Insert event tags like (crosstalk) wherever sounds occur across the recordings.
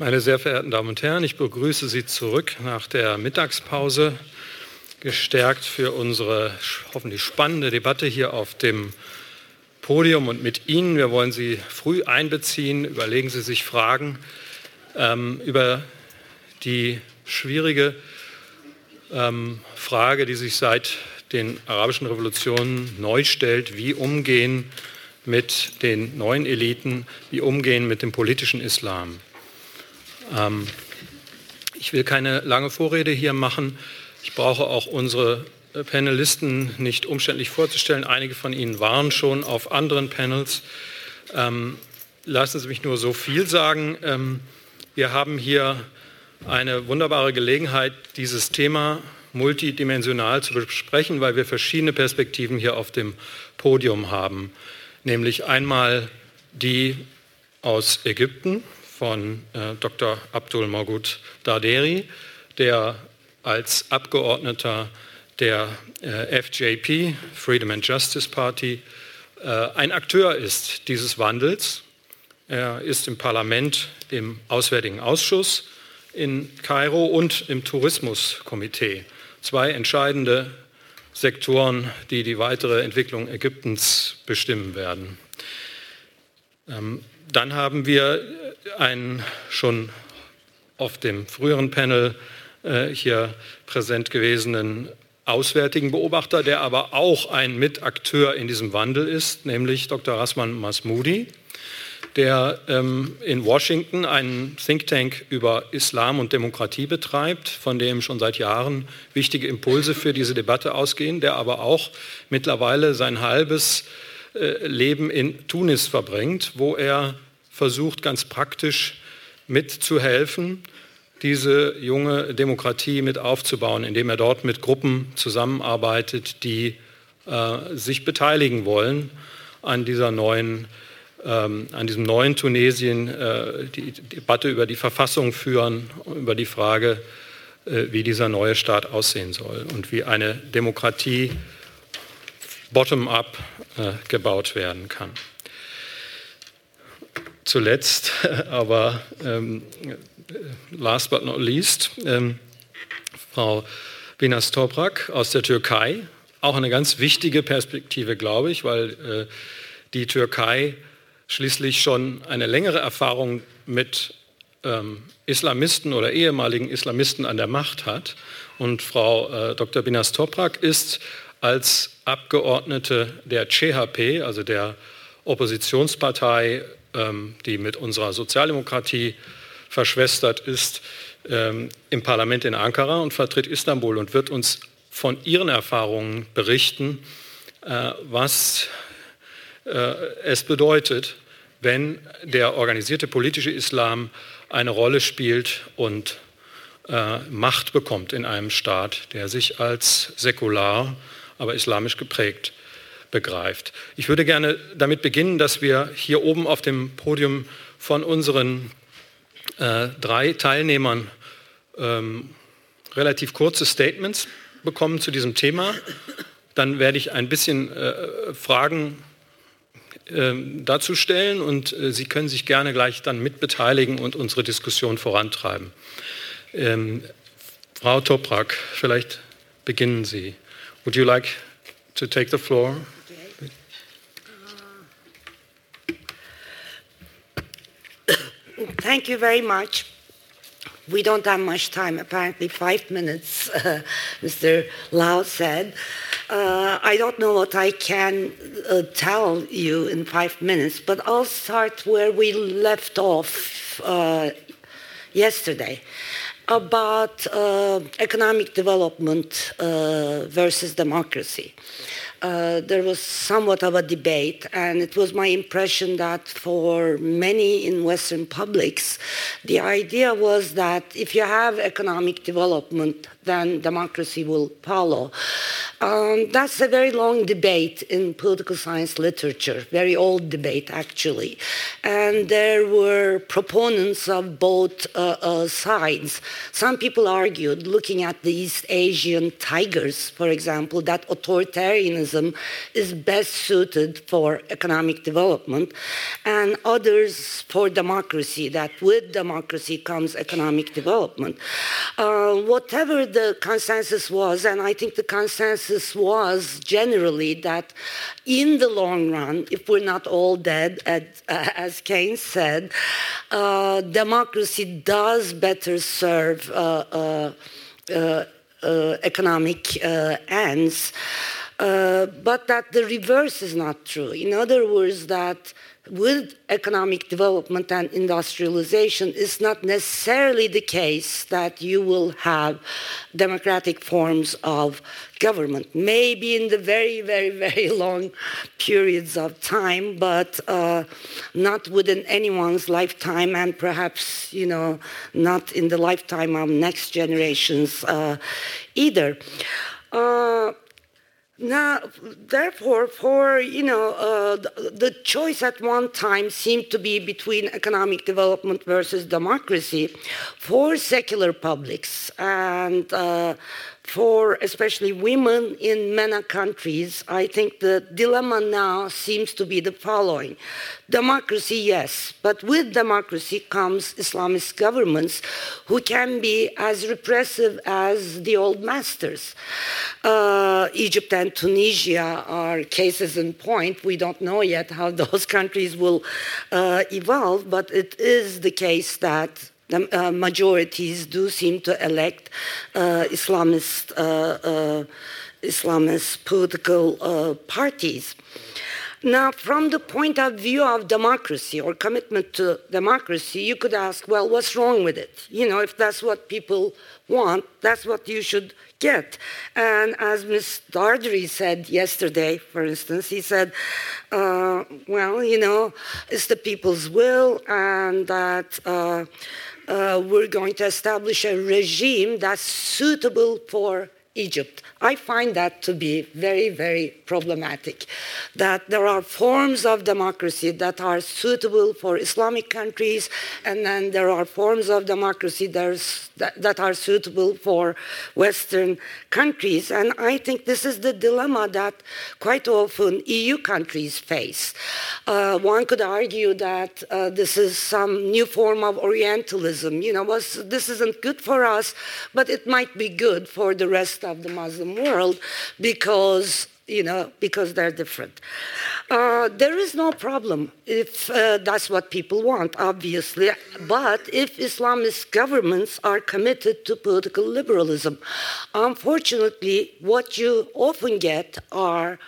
Meine sehr verehrten Damen und Herren, ich begrüße Sie zurück nach der Mittagspause, gestärkt für unsere hoffentlich spannende Debatte hier auf dem Podium und mit Ihnen. Wir wollen Sie früh einbeziehen. Überlegen Sie sich Fragen ähm, über die schwierige ähm, Frage, die sich seit den arabischen Revolutionen neu stellt, wie umgehen mit den neuen Eliten, wie umgehen mit dem politischen Islam. Ähm, ich will keine lange Vorrede hier machen. Ich brauche auch unsere Panelisten nicht umständlich vorzustellen. Einige von Ihnen waren schon auf anderen Panels. Ähm, lassen Sie mich nur so viel sagen. Ähm, wir haben hier eine wunderbare Gelegenheit, dieses Thema multidimensional zu besprechen, weil wir verschiedene Perspektiven hier auf dem Podium haben. Nämlich einmal die aus Ägypten, von äh, Dr. Abdul Morgut Darderi, der als Abgeordneter der äh, FJP, Freedom and Justice Party, äh, ein Akteur ist dieses Wandels. Er ist im Parlament, im Auswärtigen Ausschuss in Kairo und im Tourismuskomitee. Zwei entscheidende Sektoren, die die weitere Entwicklung Ägyptens bestimmen werden. Ähm, dann haben wir einen schon auf dem früheren Panel äh, hier präsent gewesenen auswärtigen Beobachter, der aber auch ein Mitakteur in diesem Wandel ist, nämlich Dr. Rasman Masmoudi, der ähm, in Washington einen Think Tank über Islam und Demokratie betreibt, von dem schon seit Jahren wichtige Impulse für diese Debatte ausgehen, der aber auch mittlerweile sein halbes äh, Leben in Tunis verbringt, wo er versucht, ganz praktisch mitzuhelfen, diese junge Demokratie mit aufzubauen, indem er dort mit Gruppen zusammenarbeitet, die äh, sich beteiligen wollen an dieser neuen ähm, an diesem neuen Tunesien äh, die Debatte über die Verfassung führen, über die Frage, äh, wie dieser neue Staat aussehen soll und wie eine Demokratie bottom-up äh, gebaut werden kann. Zuletzt, (laughs) aber ähm, last but not least, ähm, Frau Binas Toprak aus der Türkei. Auch eine ganz wichtige Perspektive, glaube ich, weil äh, die Türkei schließlich schon eine längere Erfahrung mit ähm, Islamisten oder ehemaligen Islamisten an der Macht hat. Und Frau äh, Dr. Binas Toprak ist als Abgeordnete der CHP, also der Oppositionspartei, ähm, die mit unserer Sozialdemokratie verschwestert ist, ähm, im Parlament in Ankara und vertritt Istanbul und wird uns von ihren Erfahrungen berichten, äh, was äh, es bedeutet, wenn der organisierte politische Islam eine Rolle spielt und äh, Macht bekommt in einem Staat, der sich als säkular aber islamisch geprägt begreift. Ich würde gerne damit beginnen, dass wir hier oben auf dem Podium von unseren äh, drei Teilnehmern ähm, relativ kurze Statements bekommen zu diesem Thema. Dann werde ich ein bisschen äh, Fragen äh, dazu stellen und äh, Sie können sich gerne gleich dann mitbeteiligen und unsere Diskussion vorantreiben. Ähm, Frau Toprak, vielleicht beginnen Sie. Would you like to take the floor? (coughs) Thank you very much. We don't have much time, apparently five minutes, (laughs) uh, Mr. Lau said. Uh, I don't know what I can uh, tell you in five minutes, but I'll start where we left off uh, yesterday about uh, economic development uh, versus democracy. Uh, there was somewhat of a debate, and it was my impression that for many in Western publics, the idea was that if you have economic development, then democracy will follow. Um, that's a very long debate in political science literature, very old debate actually. And there were proponents of both uh, uh, sides. Some people argued, looking at the East Asian tigers, for example, that authoritarianism is best suited for economic development, and others for democracy, that with democracy comes economic development. Uh, whatever the consensus was, and I think the consensus was generally that in the long run, if we're not all dead, as, uh, as Keynes said, uh, democracy does better serve uh, uh economic ends. but that the reverse is not true. In other words, that with economic development and industrialization, it's not necessarily the case that you will have democratic forms of government. Maybe in the very, very, very (laughs) long periods of time, but uh, not within anyone's lifetime, and perhaps, you know, not in the lifetime of next generations uh, either. Uh, now, therefore, for you know, uh, the, the, choice at one time seemed to be between economic development versus democracy for secular publics, and uh, for especially women in MENA countries, I think the dilemma now seems to be the following. Democracy, yes, but with democracy comes Islamist governments who can be as repressive as the old masters. Uh, Egypt and Tunisia are cases in point. We don't know yet how (laughs) those countries will uh, evolve, but it is the case that the uh, majorities do seem to elect uh, Islamist, uh, uh Islamist political uh, parties. Now, from the point of view of democracy or commitment to democracy, you could ask, well, what's wrong with it? You know, if that's what people want, that's what you should get. And as Ms. Dardery said yesterday, for instance, he said, uh, well, you know, it's the people's will and that. Uh, we're going to establish a regime that's suitable for Egypt. I find that to be very, very problematic. That there are forms of democracy that are suitable for Islamic countries, and then there are forms of democracy that, are suitable for Western countries. And I think this is the dilemma that quite often EU countries face. Uh, one could argue that uh, this is some new form of Orientalism. You know, was, this isn't good for us, but it might be good for the rest of the Muslim world because you know, because they're different. Uh, there is no problem if uh, that's what people want, obviously. But if Islamist governments are committed to political liberalism, unfortunately, what you often get are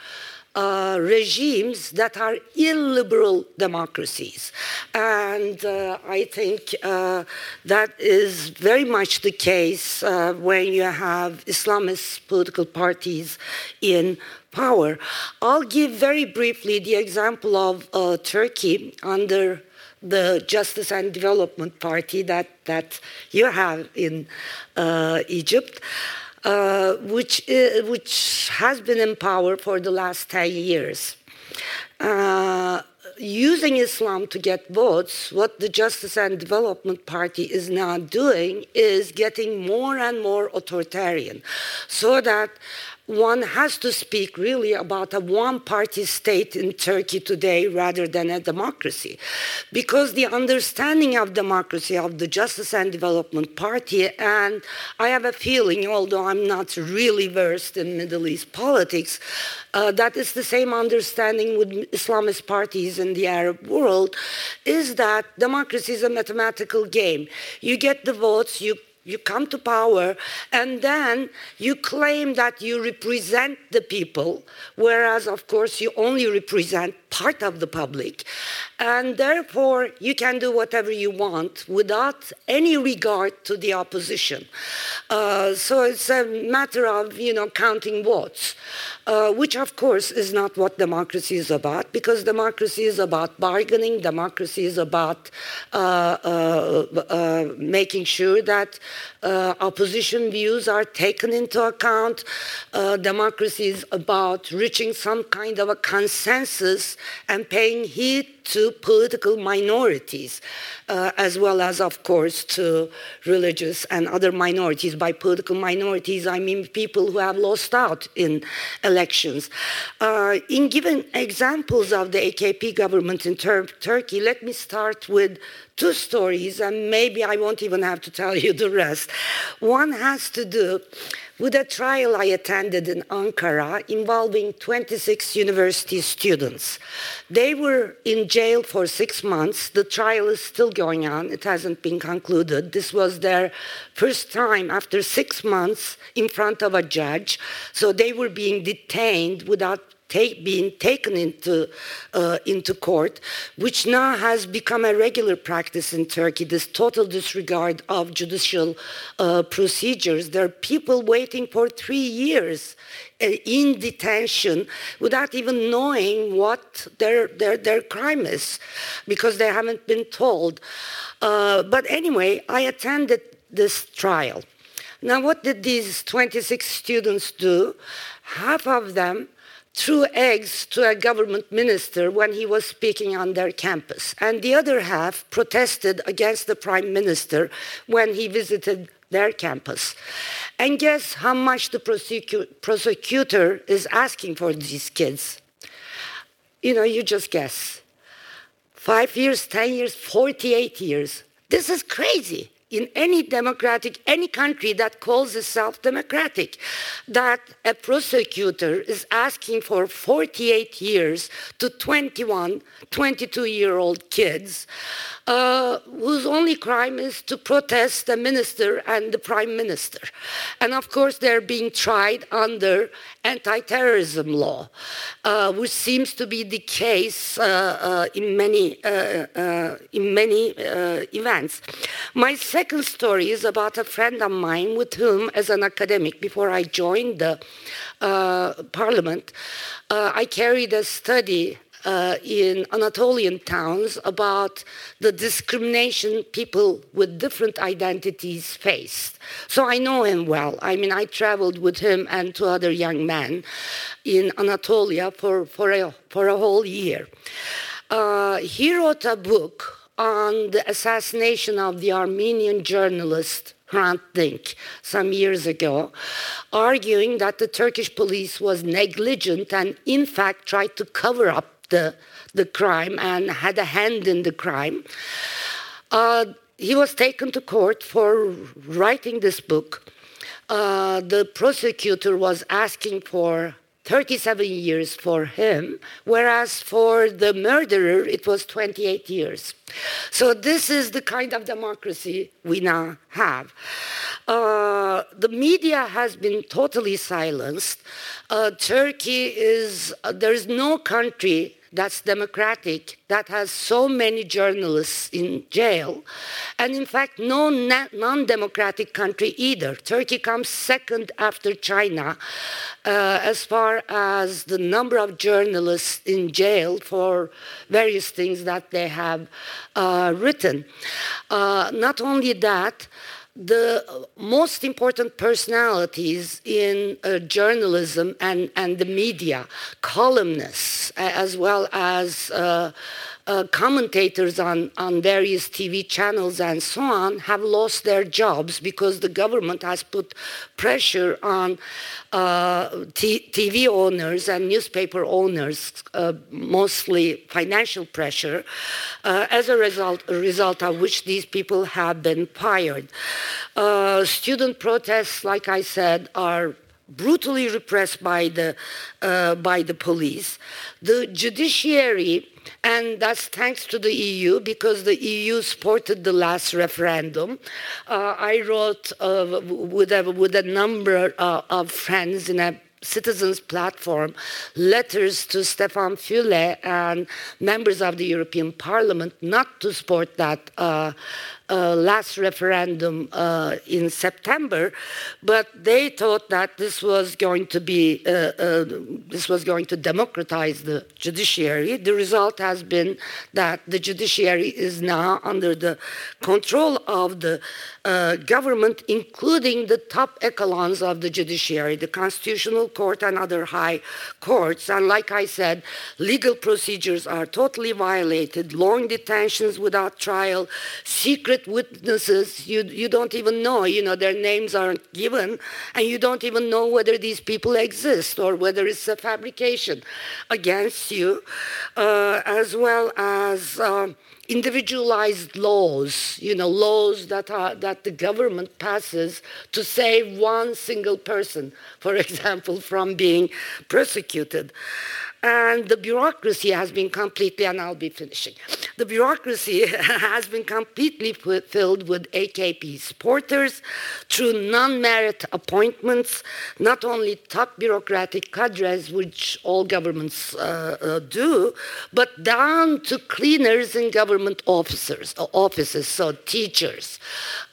uh, regimes that are illiberal democracies. And uh, I think uh, that is very much the case uh, when you have Islamist political parties in power. I'll give very briefly the example of uh, Turkey under the Justice and Development Party that, that you have in uh, Egypt. Uh, which, uh, which has been in power for the last 10 years. Uh, using Islam to get votes, what the Justice and Development Party is now doing is getting more and more authoritarian so that one has to speak really about a one party state in Turkey today rather than a democracy. Because the understanding of democracy of the Justice and Development Party, and I have a feeling, although I'm not really versed in Middle East politics, uh, that is the same understanding with Islamist parties in the Arab world, is that democracy is a mathematical game. You get the votes, you you come to power, and then you claim that you represent the people, whereas, of course, you only represent part of the public. And therefore, you can do whatever you want without any regard to the opposition. Uh, so it's a matter of, you know, counting votes, uh, which, of course, is not what democracy is about, because democracy is about bargaining, democracy is about uh, uh, uh making sure that uh, opposition views are taken into account. Democracy is about reaching some kind of a consensus and paying heed to political minorities, uh, as well as, of course, to religious and other minorities. By political minorities, I mean people who have lost out in elections. Uh, in giving examples of the AKP government in Tur Turkey, let me start with two stories, and maybe I won't even have to tell you the rest. One has to do with a trial I attended in Ankara involving 26 university students. They were in jail for six months. The trial is still going on, it hasn't been concluded. This was their first time after six months in front of a judge. So they were being detained without take, being taken into, uh, into court, which now has become a regular practice in Turkey, this total disregard of judicial uh, procedures. There are people waiting for three years uh, in detention without even knowing what their, their, their crime is because they haven't been told. Uh, but anyway, I attended this trial. Now, what did these 26 students do? Half of them threw eggs to a government minister when he was speaking on their campus. And the other half protested against the prime minister when he visited their campus. And guess how much the prosecu prosecutor is asking for these kids? You know, you just guess. Five years, 10 years, 48 years. This is crazy in any democratic, any country that calls itself democratic, that a prosecutor is asking for 48 years to 21, 22 year old kids uh, whose only crime is to protest the minister and the prime minister. And of course, they're being tried under anti terrorism law, uh, which seems to be the case uh, uh in many, uh, in many events. My second story is about a friend of mine with whom, as an academic, before I joined the parliament, I carried a study uh, in Anatolian towns about the discrimination people with different identities faced. So I know him well. I mean, I traveled with him and two other young men in Anatolia for, for, a, for a whole year. Uh, he wrote a book on the assassination of the Armenian journalist Hrant Dink some years ago, arguing that the Turkish police was negligent and, in fact, tried to cover up the, the crime and had a hand in the crime. Uh, he was taken to court for writing this book. Uh, the prosecutor was asking for 37 years for him, whereas for the murderer it was 28 years. So, this is the kind of democracy we now have. Uh, the media has been totally silenced. Uh, Turkey is, uh, there is no country that's democratic, that has so many journalists in jail, and in fact, no non democratic country either. Turkey comes second after China uh, as far as the number of journalists in jail for various things that they have uh, written. Uh, not only that, the most important personalities in uh, journalism and, and the media, columnists, as well as uh, uh, commentators on, on various TV channels and so on have lost their jobs because the government has put pressure on uh, TV owners and newspaper owners, uh, mostly financial pressure, uh, as a result, a result of which these people have been fired. Uh, student protests, like I said, are brutally repressed by the, uh, by the police. The judiciary and that's thanks to the EU because the EU supported the last referendum. Uh, I wrote uh, with, a, with a number uh, of friends in a citizens platform letters to Stefan Füle and members of the European Parliament not to support that uh, uh, last referendum uh, in September, but they thought that this was going to be uh, uh, this was going to democratize the judiciary. The result has been that the judiciary is now under the control of the uh, government, including the top echelons of the judiciary, the Constitutional Court and other high courts. And like I said, legal procedures are totally violated, long detentions without trial, secret witnesses you, you don't even know, you know, their names aren't given, and you don't even know whether these people exist or whether it's a fabrication against you, uh, as well as. Um, individualized laws, you know, laws that, are, that the government passes to save one single person, for (laughs) example, from being persecuted. And the bureaucracy has been completely, and I'll be finishing, the bureaucracy (laughs) has been completely filled with AKP supporters through non-merit appointments, not only top bureaucratic cadres, which all governments uh, uh, do, but down to cleaners in government officers, uh, offices, so teachers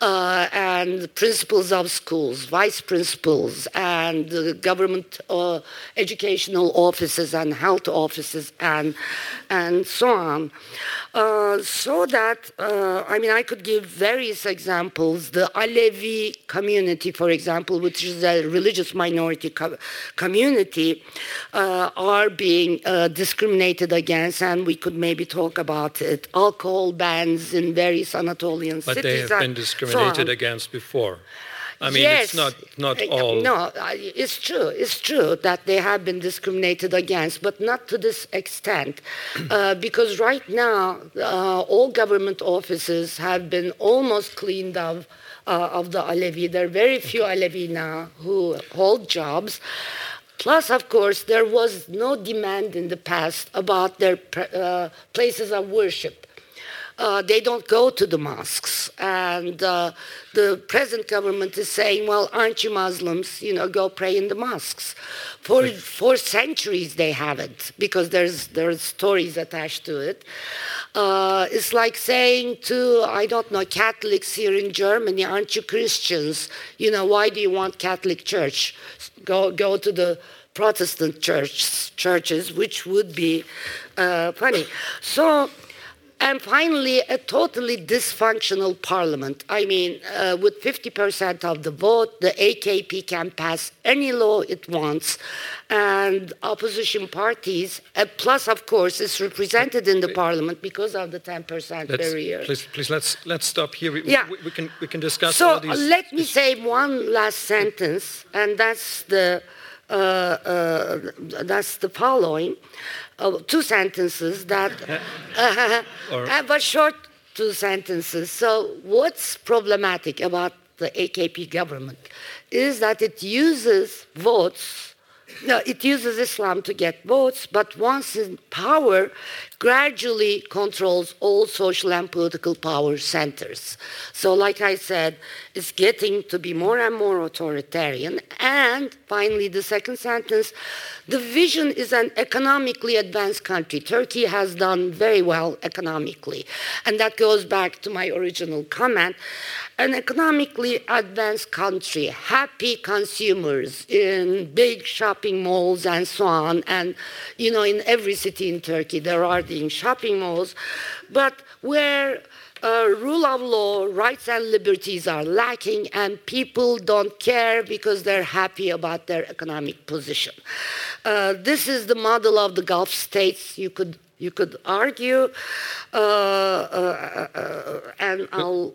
uh, and principals of schools, vice principals, and government uh, educational offices and health offices and, and so on. Uh, so that, uh, I mean, I could give various examples. The Alevi community, for example, which is a religious minority co- community, uh, are being uh, discriminated against, and we could maybe talk about it. Alcohol bans in various Anatolian but cities. But they have been discriminated so against before. I mean, yes. it's not not uh, all. No, it's true. It's true that they have been discriminated against, but not to this extent, (clears throat) uh, because right now uh, all government offices have been almost cleaned of. Uh, of the Alevi, there are very few Alevi now who hold jobs. Plus, of course, there was no demand in the past about their uh, places of worship uh, they don't go to the mosques. And uh, the present government is saying, well, aren't you Muslims? You know, go pray in the mosques. For, for centuries they haven't, because there's, there's stories attached to it. Uh, it's like saying to, I don't know, Catholics here in Germany, aren't you Christians? You know, why do you want Catholic Church? Go, go to the Protestant church, churches, which would be uh, funny. So and finally, a totally dysfunctional parliament. I mean, uh, with 50% of the vote, the AKP can pass any law it wants, and opposition parties, uh, plus, of course, is represented in the parliament because of the 10% barrier. Please, please, let's let's stop here. We, yeah. we, we can we can discuss. So all these let me say one last sentence, and that's the uh, uh, that's the following uh, two sentences that (laughs) uh, have a short two sentences. So, what's problematic about the AKP government is that it uses votes no, it uses Islam to get votes, but once in power, gradually controls all social and political power centers. So, like I said, it's getting to be more and more authoritarian. And finally, the second sentence the vision is an economically advanced country. Turkey has done very well economically. And that goes back to my original comment an economically advanced country, happy consumers in big shopping malls and so on. And, you know, in every city in Turkey, there are the shopping malls, but where uh, rule of law, rights and liberties are lacking, and people don't care because they're happy about their economic position. Uh, this is the model of the Gulf states. You could you could argue, uh, uh, uh and I'll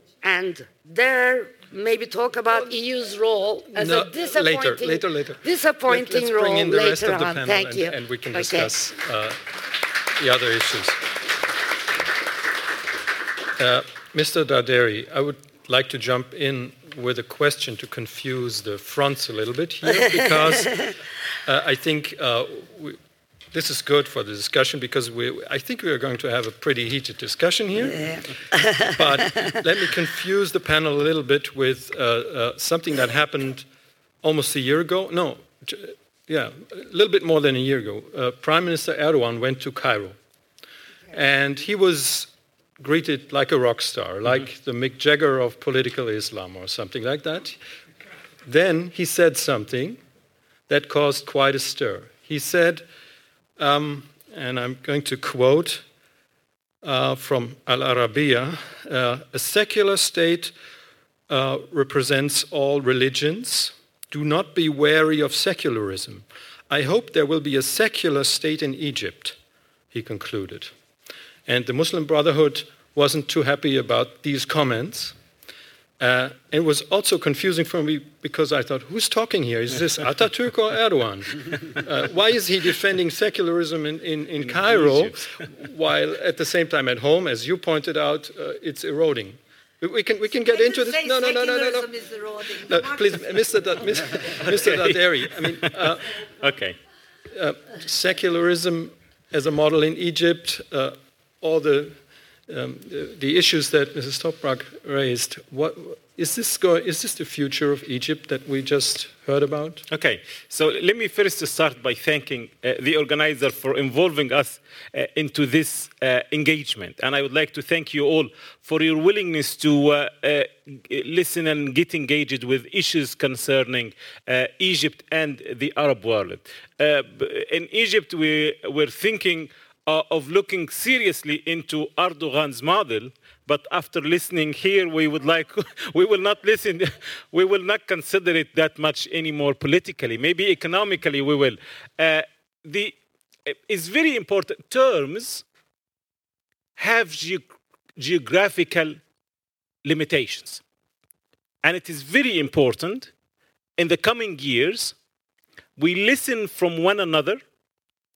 end there maybe talk about EU's role as no, a disappointing, later, later, later. disappointing Let, role bring in the later rest of the on. Panel Thank and, you. And we can okay. discuss uh, the other issues. Uh, Mr. Dardery, I would like to jump in with a question to confuse the fronts a little bit here, (laughs) because uh, I think uh, we, this is good for the discussion because we, I think we are going to have a pretty heated discussion here. Yeah. but (laughs) let me confuse the panel a little bit with uh, uh, something that happened almost a year ago. No, yeah, a little bit more than a year ago. Uh, Prime Minister Erdogan went to Cairo. And he was greeted like a rock star, like the Mick Jagger of political Islam or something like that. Then he said something that caused quite a stir. He said, um, and I'm going to quote uh, from Al Arabiya uh, a secular state uh, represents all religions. Do not be wary of secularism. I hope there will be a secular state in Egypt, he concluded. And the Muslim Brotherhood wasn't too happy about these comments. Uh, it was also confusing for me because I thought, who's talking here? Is this Ataturk or Erdogan? (laughs) Uh, why is he defending secularism in, in, in, in Cairo while at the same time at home, as you pointed out, uh, it's eroding? We can, we can get into this. No, no, no, no, no, no. no please, Mr. Da, Mr. Mr. Dardery, I mean, uh, okay. Uh, secularism as a model in Egypt, uh, all the um, the, the, issues that Mrs. Toprak raised. What is this? Go, is this the future of Egypt that we just heard about? Okay, so let me first start by thanking uh, the organizer for involving us uh, into this uh, engagement, and I would like to thank you all for your willingness to uh, uh, listen and get engaged with issues concerning uh, Egypt and the Arab world. in Egypt, we were thinking uh, of looking seriously into Erdogan's model, but after listening here, we would like, (laughs) we will not listen, (laughs) we will not consider it that much anymore politically. Maybe economically we will. Uh, the, it's very important. Terms have ge geographical limitations. And it is very important in the coming years we listen from one another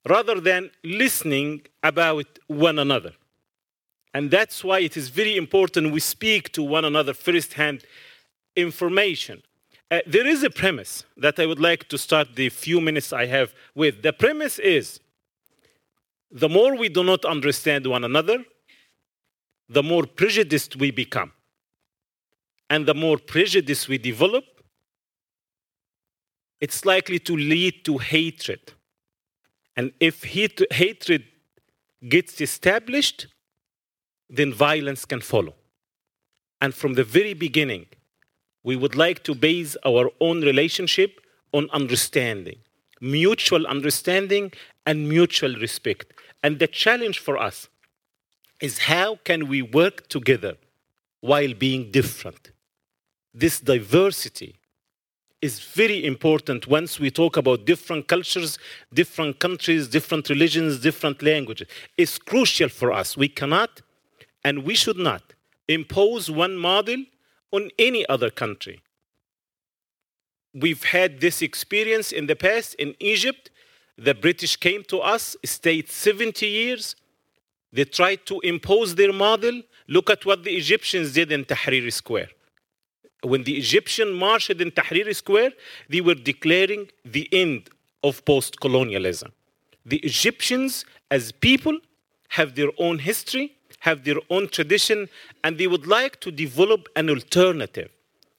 rather than listening about one another. And that's why it is very important we speak to one another firsthand information. Uh, there is a premise that I would like to start the few minutes I have with. The premise is the more we do not understand one another, the more prejudiced we become. And the more prejudice we develop, it's likely to lead to hatred and if hatred gets established, then violence can follow. And from the very beginning, we would like to base our own relationship on understanding, mutual understanding, and mutual respect. And the challenge for us is how can we work together while being different? This diversity is very important once we talk about different cultures, different countries, different religions, different languages. It's crucial for us. We cannot and we should not impose one model on any other country. We've had this experience in the past in Egypt. The British came to us, stayed 70 years. They tried to impose their model. Look at what the Egyptians did in Tahrir Square when the Egyptian marched in Tahrir Square, they were declaring the end of post colonialism. The Egyptians, as people, have their own history, have their own tradition, and they would like to develop an alternative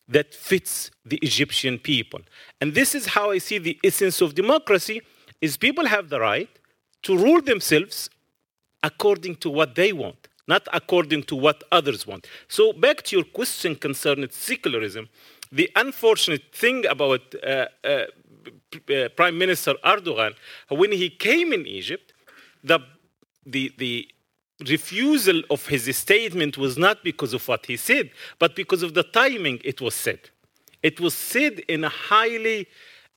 that fits the Egyptian people. And this is how I see the essence of democracy is people have the right to rule themselves according to what they want not according to what others want. So, back to your question concerning secularism, the unfortunate thing about uh, uh, uh, Prime Minister Erdogan, when he came in Egypt, the, the, the refusal of his statement was not because of what he said, but because of the timing it was said. It was said in a highly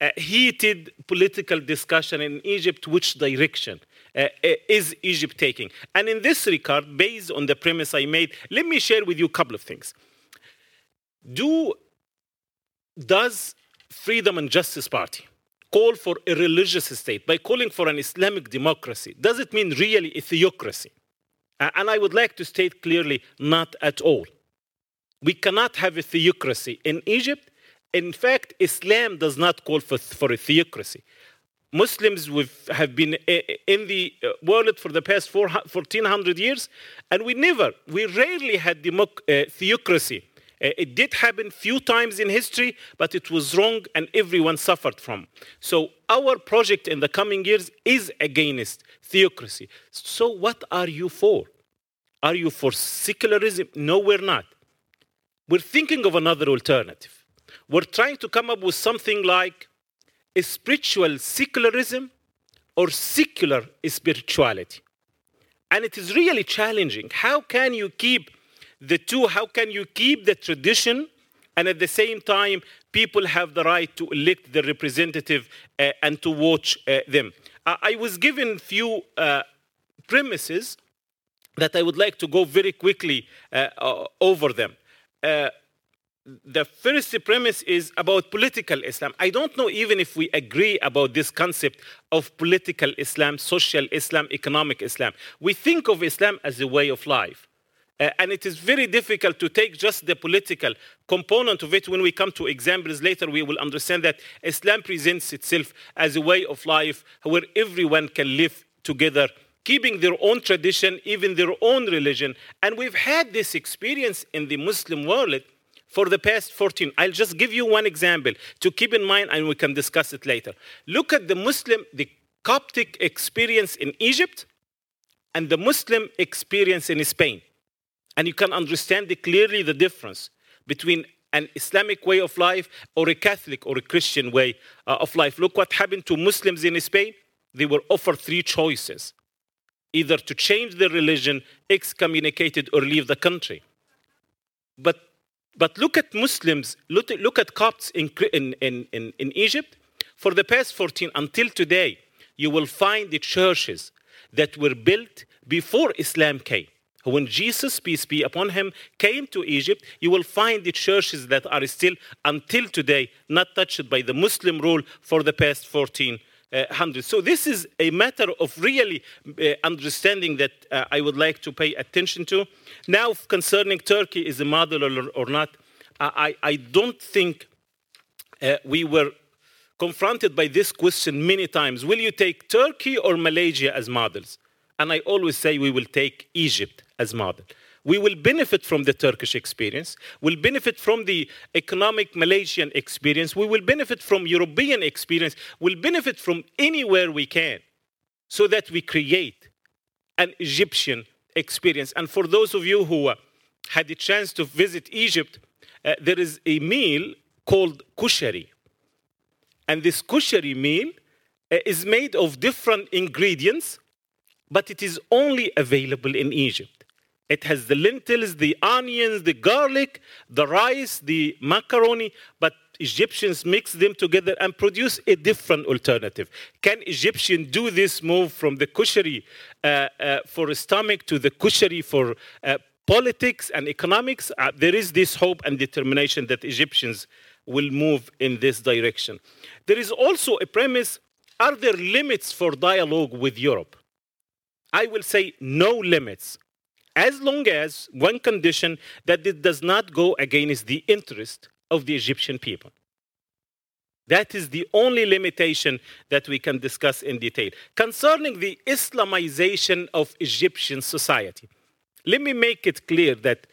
uh, heated political discussion in Egypt which direction uh, is Egypt taking? And in this regard, based on the premise I made, let me share with you a couple of things. Do does Freedom and Justice Party call for a religious state by calling for an Islamic democracy? Does it mean really a theocracy? Uh, and I would like to state clearly, not at all. We cannot have a theocracy in Egypt. In fact, Islam does not call for, for a theocracy. Muslims have been in the uh, world for the past 1400 years, and we never, we rarely had democ- uh, theocracy. Uh, it did happen few times in history, but it was wrong and everyone suffered from. So our project in the coming years is against theocracy. So what are you for? Are you for secularism? No, we're not. We're thinking of another alternative. We're trying to come up with something like spiritual secularism or secular spirituality. And it is really challenging. How can you keep the two? How can you keep the tradition and at the same time people have the right to elect their representative uh, and to watch uh, them? I was given few uh, premises that I would like to go very quickly over them. The first premise is about political Islam. I don't know even if we agree about this concept of political Islam, social Islam, economic Islam. We think of Islam as a way of life. Uh, and it is very difficult to take just the political component of it. When we come to examples later, we will understand that Islam presents itself as a way of life where everyone can live together, keeping their own tradition, even their own religion. And we've had this experience in the Muslim world for the past 14. I'll just give you one example to keep in mind and we can discuss it later. Look at the Muslim, the Coptic experience in Egypt and the Muslim experience in Spain. And you can understand the, clearly the difference between an Islamic way of life or a Catholic or a Christian way uh, of life. Look what happened to Muslims in Spain. They were offered three choices either to change their religion, excommunicated, or leave the country. But but look at Muslims, look, at Copts in, in, in, in Egypt. For the past 14 until today, you will find the churches that were built before Islam came. When Jesus, peace be upon him, came to Egypt, you will find the churches that are still, until today, not touched by the Muslim rule for the past 14 uh, hundred. So this is a matter of really uh, understanding that uh, I would like to pay attention to. Now, concerning Turkey is a model or, not, I, I, don't think we were confronted by this question many times. Will you take Turkey or Malaysia as models? And I always say we will take Egypt as model. We will benefit from the Turkish experience. We'll benefit from the economic Malaysian experience. We will benefit from European experience. We'll benefit from anywhere we can so that we create an Egyptian experience. And for those of you who uh, had the chance to visit Egypt, uh, there is a meal called kushari. And this kushari meal uh, is made of different ingredients, but it is only available in Egypt. It has the lentils, the onions, the garlic, the rice, the macaroni, but Egyptians mix them together and produce a different alternative. Can Egyptians do this move from the kushari uh, uh, for stomach to the kushari for uh, politics and economics? Uh, there is this hope and determination that Egyptians will move in this direction. There is also a premise are there limits for dialogue with Europe? I will say no limits as long as one condition that it does not go against the interest of the Egyptian people. That is the only limitation that we can discuss in detail. Concerning the Islamization of Egyptian society, let me make it clear that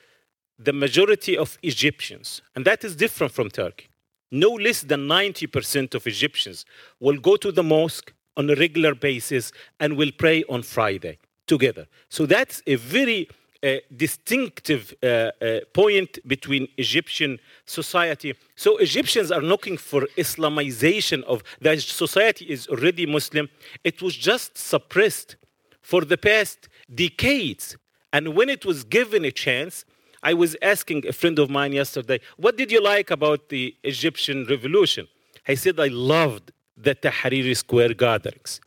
the majority of Egyptians, and that is different from Turkey, no less than 90% of Egyptians will go to the mosque on a regular basis and will pray on Friday together. So that's a very uh, distinctive uh, uh, point between Egyptian society. So Egyptians are looking for Islamization of the society is already Muslim. It was just suppressed for the past decades. And when it was given a chance, I was asking a friend of mine yesterday, what did you like about the Egyptian revolution? I said, I loved the Tahrir Square gatherings.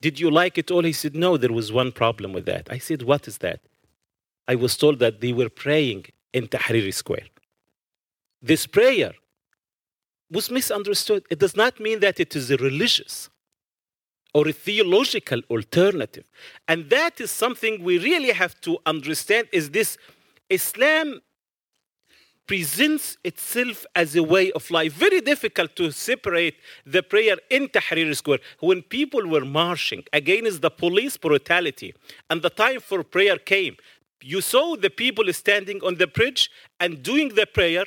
Did you like it all? He said, No, there was one problem with that. I said, What is that? I was told that they were praying in Tahrir Square. This prayer was misunderstood. It does not mean that it is a religious or a theological alternative. And that is something we really have to understand is this Islam presents itself as a way of life. Very difficult to separate the prayer in Tahrir Square. When people were marching against the police brutality and the time for prayer came, you saw the people standing on the bridge and doing the prayer,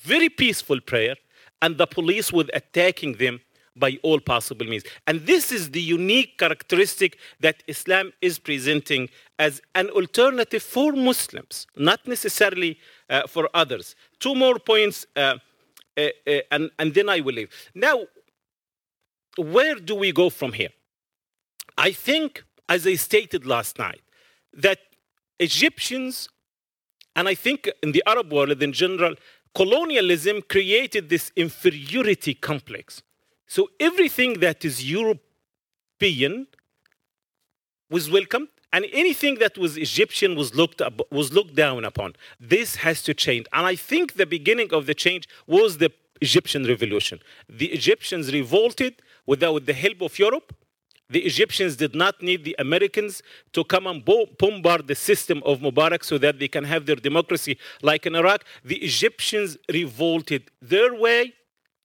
very peaceful prayer, and the police were attacking them by all possible means. And this is the unique characteristic that Islam is presenting as an alternative for Muslims, not necessarily uh, for others. Two more points, uh, uh, uh and, and then I will leave. Now, where do we go from here? I think, as I stated last night, that Egyptians, and I think in the Arab world in general, colonialism created this inferiority complex. So everything that is European was welcomed, and anything that was Egyptian was looked up, was looked down upon. This has to change, and I think the beginning of the change was the Egyptian revolution. The Egyptians revolted without the help of Europe. The Egyptians did not need the Americans to come and bombard the system of Mubarak so that they can have their democracy like in Iraq. The Egyptians revolted their way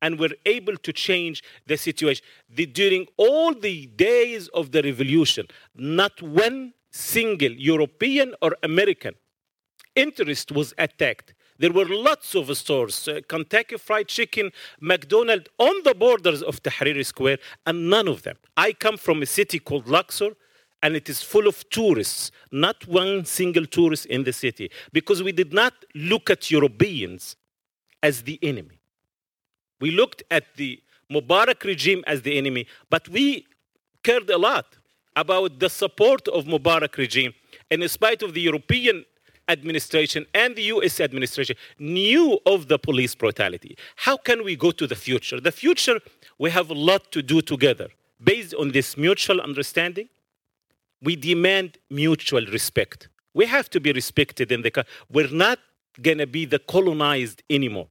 and were able to change the situation. The, during all the days of the revolution, not one single European or American interest was attacked. There were lots of stores, uh, Kentucky Fried Chicken, McDonald's, on the borders of Tahrir Square, and none of them. I come from a city called Luxor, and it is full of tourists, not one single tourist in the city, because we did not look at Europeans as the enemy. We looked at the Mubarak regime as the enemy, but we cared a lot about the support of Mubarak regime. And in spite of the European administration and the US administration knew of the police brutality. How can we go to the future? The future, we have a lot to do together. Based on this mutual understanding, we demand mutual respect. We have to be respected in the country. we're not going to be the colonized anymore.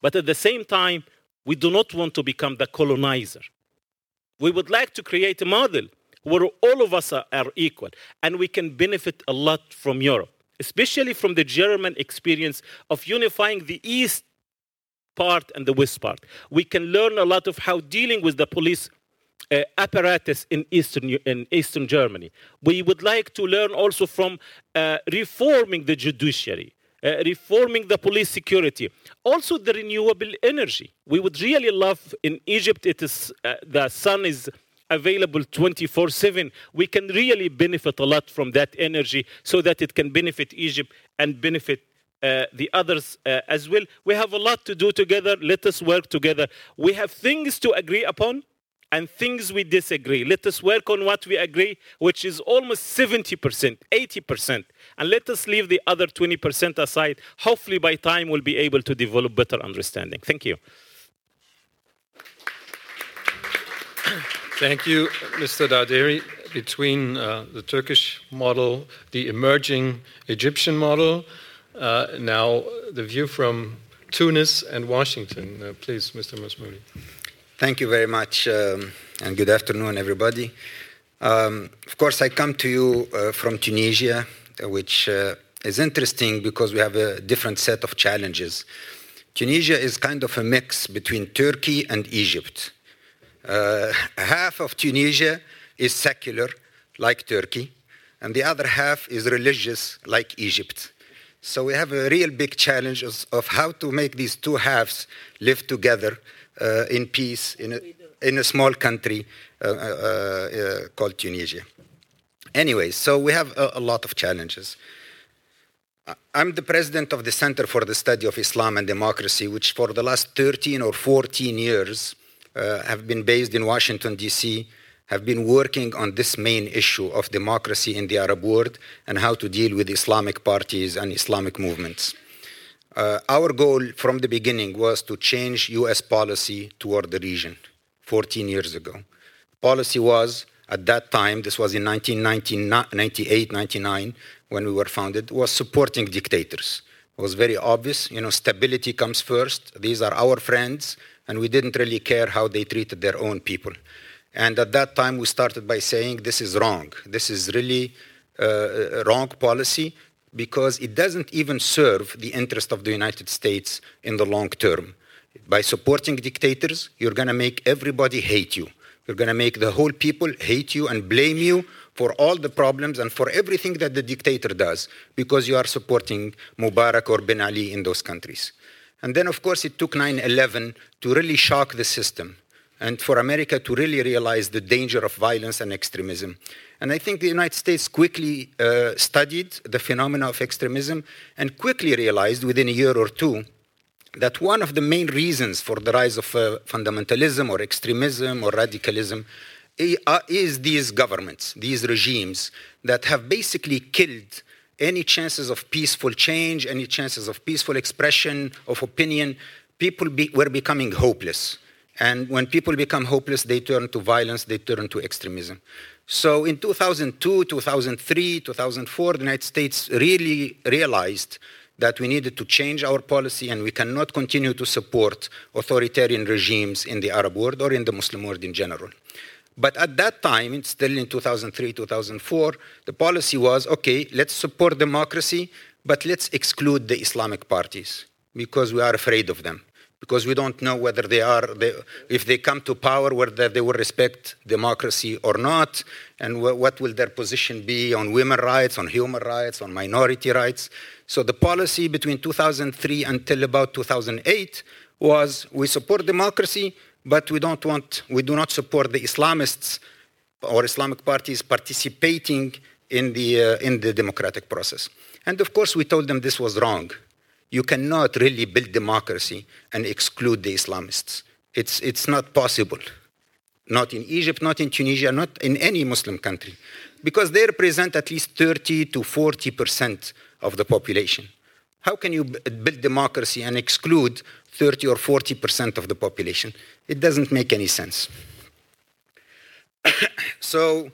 But at the same time, we do not want to become the colonizer. We would like to create a model where all of us are, are equal and we can benefit a lot from Europe especially from the German experience of unifying the East part and the West part. We can learn a lot of how dealing with the police uh, apparatus in Eastern, in Eastern Germany. We would like to learn also from uh, reforming the judiciary. Uh, reforming the police security, also the renewable energy. We would really love in Egypt. It is uh, the sun is available 24 7, we can really benefit a lot from that energy so that it can benefit Egypt and benefit uh, the others uh, as well. We have a lot to do together. Let us work together. We have things to agree upon and things we disagree. Let us work on what we agree, which is almost 70%, 80%. And let us leave the other 20% aside. Hopefully, by time, we'll be able to develop better understanding. Thank you. Thank you, Mr. Dardery. Between uh, the Turkish model, the emerging Egyptian model, uh, now the view from Tunis and Washington. Uh, please, Mr. Masmoudi. Thank you very much, um, and good afternoon, everybody. Um, of course, I come to you uh, from Tunisia, which uh, is interesting because we have a different set of challenges. Tunisia is kind of a mix between Turkey and Egypt. Uh, (laughs) half of Tunisia is secular, like Turkey, and the other half is religious, like Egypt. So we have a real big challenge of, of how to make these two halves live together uh, in peace in a, in a small country uh, uh, uh called Tunisia. Anyway, so we have a, a lot of challenges. I'm the president of the Center for the Study of Islam and Democracy, which for the last 13 or 14 years uh, have been based in Washington, D.C., have been working on this main issue of democracy in the Arab world and how to deal with Islamic parties and Islamic movements. Uh, our goal from the beginning was to change US policy toward the region 14 years ago. Policy was, at that time, this was in 1998, 99, when we were founded, was supporting dictators. It was very obvious, you know, stability comes first. These are our friends and we didn't really care how they treated their own people. And at that time, we started by saying this is wrong. This is really uh, a wrong policy because it doesn't even serve the interest of the United States in the long term. By supporting dictators, you're going to make everybody hate you. You're going to make the whole people hate you and blame you for all the problems and for everything that the dictator does because you are supporting Mubarak or Ben Ali in those countries. And then, of course, it took 9 11 to really shock the system, and for America to really realize the danger of violence and extremism. And I think the United States quickly uh, studied the phenomena of extremism and quickly realized within a year or two that one of the main reasons for the rise of uh, fundamentalism or extremism or radicalism uh, is these governments, these regimes that have basically killed any chances of peaceful change, any chances of peaceful expression of opinion. People be, were becoming hopeless. And when people become hopeless, they turn to violence, they turn to extremism. So in 2002, 2003, 2004, the United States really realized that we needed to change our policy and we cannot continue to support authoritarian regimes in the Arab world or in the Muslim world in general. But at that time, still in 2003, 2004, the policy was okay, let's support democracy, but let's exclude the Islamic parties because we are afraid of them. Because we don't know whether they are, they, if they come to power, whether they will respect democracy or not, and wh- what will their position be on women rights, on human rights, on minority rights. So the policy between 2003 until about 2008 was we support democracy, but we don't want, we do not support the Islamists or Islamic parties participating in the, uh, in the democratic process. And of course, we told them this was wrong. You cannot really build democracy and exclude the Islamists. It's, it's not possible. Not in Egypt, not in Tunisia, not in any Muslim country. Because they represent at least 30 to 40 percent of the population. How can you build democracy and exclude 30 or 40 percent of the population? It doesn't make any sense. (coughs) so,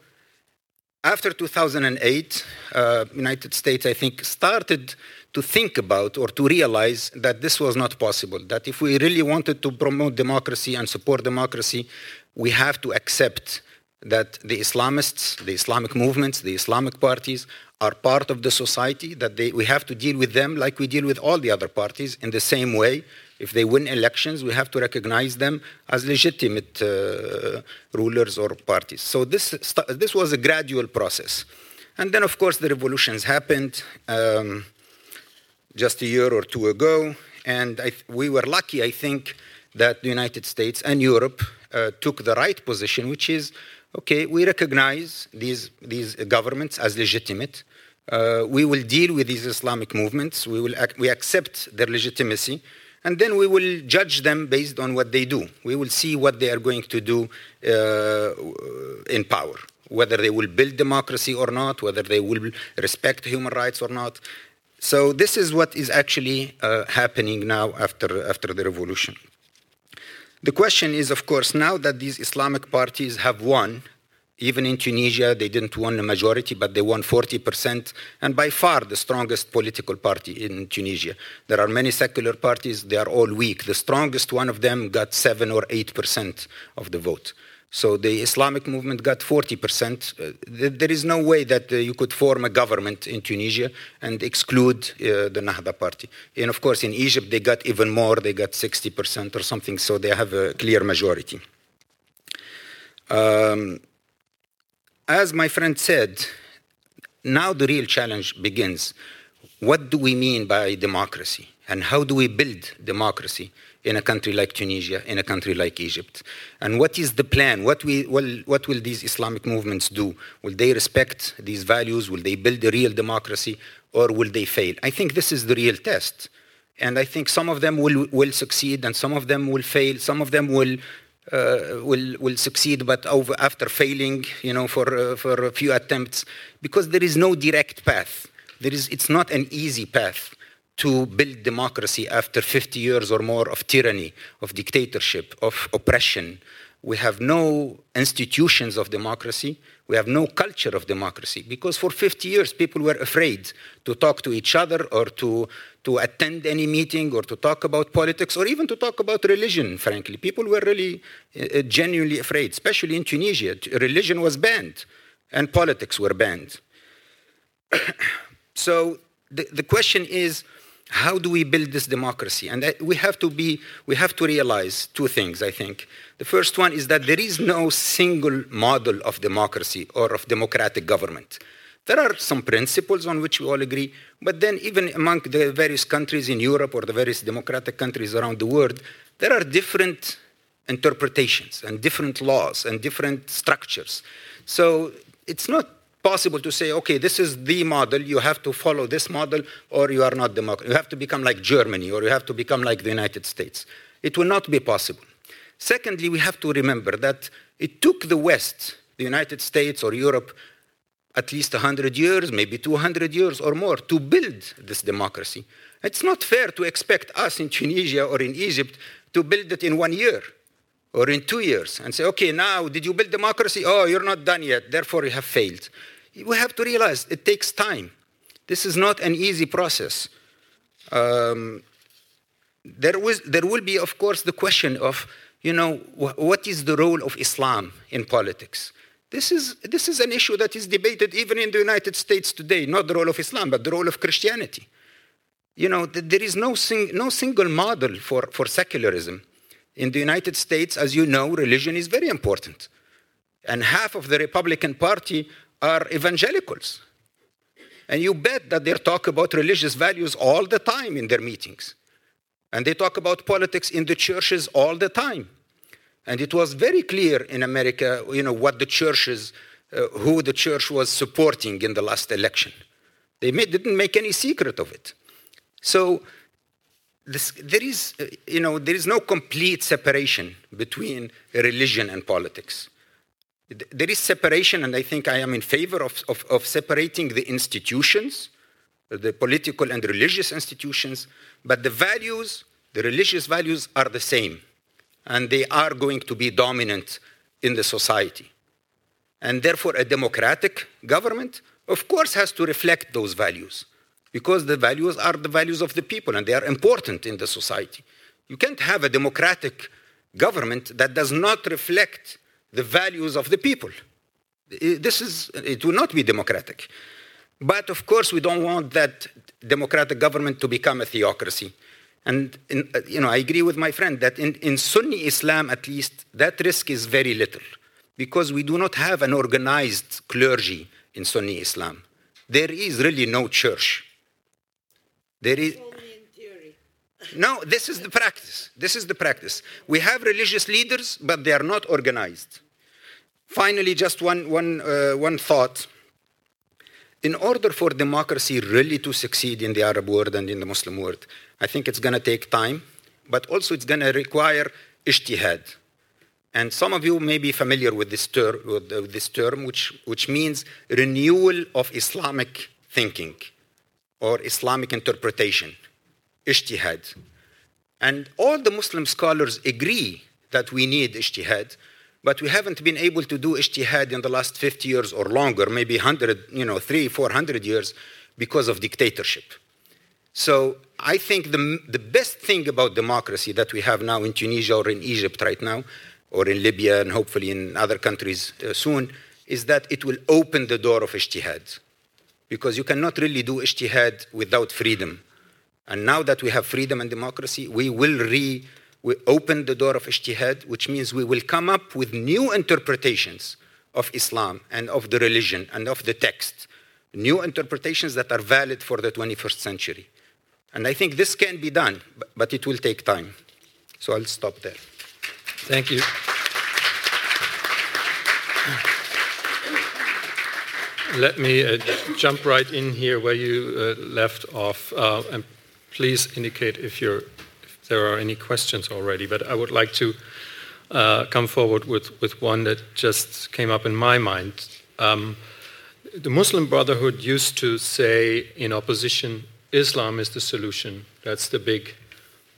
after 2008, uh, United States, I think, started to think about or to realize that this was not possible. That if we really wanted to promote democracy and support democracy, we have to accept that the Islamists, the Islamic movements, the Islamic parties are part of the society, that they, we have to deal with them like we deal with all the other parties in the same way. If they win elections, we have to recognize them as legitimate uh, rulers or parties. So this, this was a gradual process. And then, of course, the revolutions happened um, just a year or two ago. And we were lucky, I think, that the United States and Europe uh, took the right position, which is okay, we recognize these, these governments as legitimate. Uh, we will deal with these Islamic movements. We, will ac- we accept their legitimacy. And then we will judge them based on what they do. We will see what they are going to do uh, in power, whether they will build democracy or not, whether they will respect human rights or not. So, this is what is actually uh, happening now after, after the revolution. The question is, of course, now that these Islamic parties have won, even in Tunisia, they didn't win a majority, but they won 40%, and by far the strongest political party in Tunisia. There are many secular parties, they are all weak. The strongest one of them got 7 or 8% of the vote. So the Islamic movement got 40%. Uh, there is no way that uh, you could form a government in Tunisia and exclude uh, the Nahda party. And of course, in Egypt, they got even more. They got 60% or something, so they have a clear majority. Um, as my friend said, now the real challenge begins. What do we mean by democracy? And how do we build democracy? In a country like Tunisia, in a country like Egypt? And what is the plan? What, we, will, what will these Islamic movements do? Will they respect these values? Will they build a real democracy? Or will they fail? I think this is the real test. And I think some of them will, will succeed and some of them will fail. Some of them will, uh, will, will succeed, but over, after failing, you know, for, uh, for a few attempts, because there is no direct path. There is, it's not an easy path to build democracy after 50 years or more of tyranny, of dictatorship, of oppression. We have no institutions of democracy. We have no culture of democracy because for 50 years people were afraid to talk to each other or to, to attend any meeting or to talk about politics or even to talk about religion, frankly. People were really uh, genuinely afraid, especially in Tunisia. Religion was banned and politics were banned. (coughs) so the, the question is how do we build this democracy? And we have to be, we have to realize two things, I think. The first one is that there is no single model of democracy or of democratic government. There are some principles on which we all agree, but then even among the various countries in Europe or the various democratic countries around the world, there are different interpretations and different laws and different structures. So it's not possible to say, okay, this is the model, you have to follow this model, or you are not democratic. You have to become like Germany, or you have to become like the United States. It will not be possible. Secondly, we have to remember that it took the West, the United States or Europe, at least 100 years, maybe 200 years or more, to build this democracy. It's not fair to expect us in Tunisia or in Egypt to build it in one year or in two years and say, okay, now did you build democracy? Oh, you're not done yet, therefore you have failed. We have to realize it takes time. This is not an easy process. Um, there, was, there will be, of course, the question of, you know, wh- what is the role of Islam in politics? This is, this is an issue that is debated even in the United States today, not the role of Islam, but the role of Christianity. You know, there is no, sing, no single model for, for secularism. In the United States, as you know, religion is very important. And half of the Republican Party are evangelicals. And you bet that they talk about religious values all the time in their meetings. And they talk about politics in the churches all the time. And it was very clear in America, you know, what the churches, uh, who the church was supporting in the last election. They made, didn't make any secret of it. So this, there is, uh, you know, there is no complete separation between religion and politics. There is separation, and I think I am in favor of, of, of separating the institutions, the political and religious institutions, but the values, the religious values are the same, and they are going to be dominant in the society. And therefore, a democratic government, of course, has to reflect those values because the values are the values of the people and they are important in the society. You can't have a democratic government that does not reflect the values of the people. This is, it will not be democratic. But of course, we don't want that democratic government to become a theocracy. And in, you know, I agree with my friend that in, in Sunni Islam, at least, that risk is very little because we do not have an organized clergy in Sunni Islam. There is really no church. There is. No, this is the practice. This is the practice. We have religious leaders, but they are not organized. Finally, just one, one, uh, one thought. In order for democracy really to succeed in the Arab world and in the Muslim world, I think it's going to take time, but also it's going to require ijtihad. And some of you may be familiar with this, ter- with, uh, this term, which, which means renewal of Islamic thinking or Islamic interpretation, ijtihad. And all the Muslim scholars agree that we need ijtihad, but we haven't been able to do ijtihad in the last 50 years or longer, maybe 100, you know, three, 400 years because of dictatorship. So I think the, the best thing about democracy that we have now in Tunisia or in Egypt right now, or in Libya and hopefully in other countries uh, soon, is that it will open the door of ijtihad because you cannot really do ijtihad without freedom. And now that we have freedom and democracy, we will re we open the door of ijtihad, which means we will come up with new interpretations of Islam and of the religion and of the text, new interpretations that are valid for the 21st century. And I think this can be done, but it will take time. So I'll stop there. Thank you. Let me uh, jump right in here where you uh, left off, uh, and please indicate if, if, there are any questions already. But I would like to uh, come forward with, with one that just came up in my mind. Um, the Muslim Brotherhood used to say in opposition, Islam is the solution. That's the big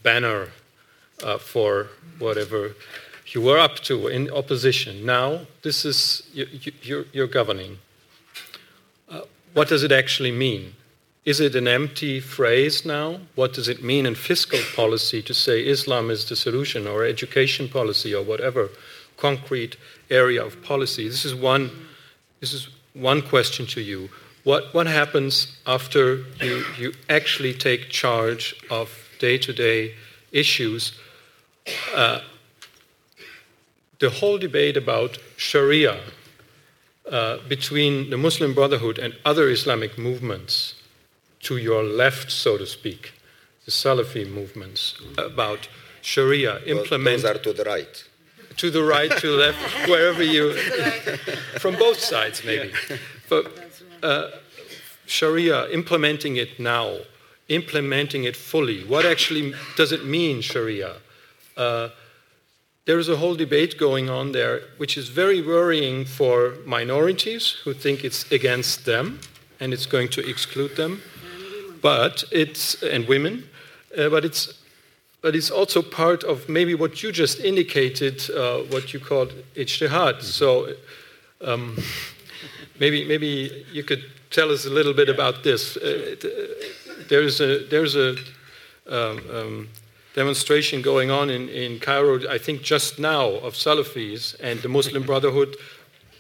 banner uh, for whatever you were up to in opposition. Now, this is you, you're, you're governing what does it actually mean? Is it an empty phrase now? What does it mean in fiscal policy to say Islam is the solution, or education policy, or whatever concrete area of policy? This is one, this is one question to you. What, what happens after you, you actually take charge of day to day issues? Uh, the whole debate about Sharia uh, between the Muslim Brotherhood and other Islamic movements to your left, so to speak, the Salafi movements, about Sharia implement. Well, those are to the right. to the right, to the left, (laughs) wherever you, from both sides maybe. But uh, Sharia, implementing it now, implementing it fully, what actually does it mean, Sharia? Uh, there is a whole debate going on there, which is very worrying for minorities who think it's against them and it's going to exclude them. But it's and women, uh, but it's but it's also part of maybe what you just indicated, uh, what you called ijtihad. So um, maybe maybe you could tell us a little bit about this. Uh, there's a there's a um, um, demonstration going on in, in Cairo, I think just now, of Salafis, and the Muslim Brotherhood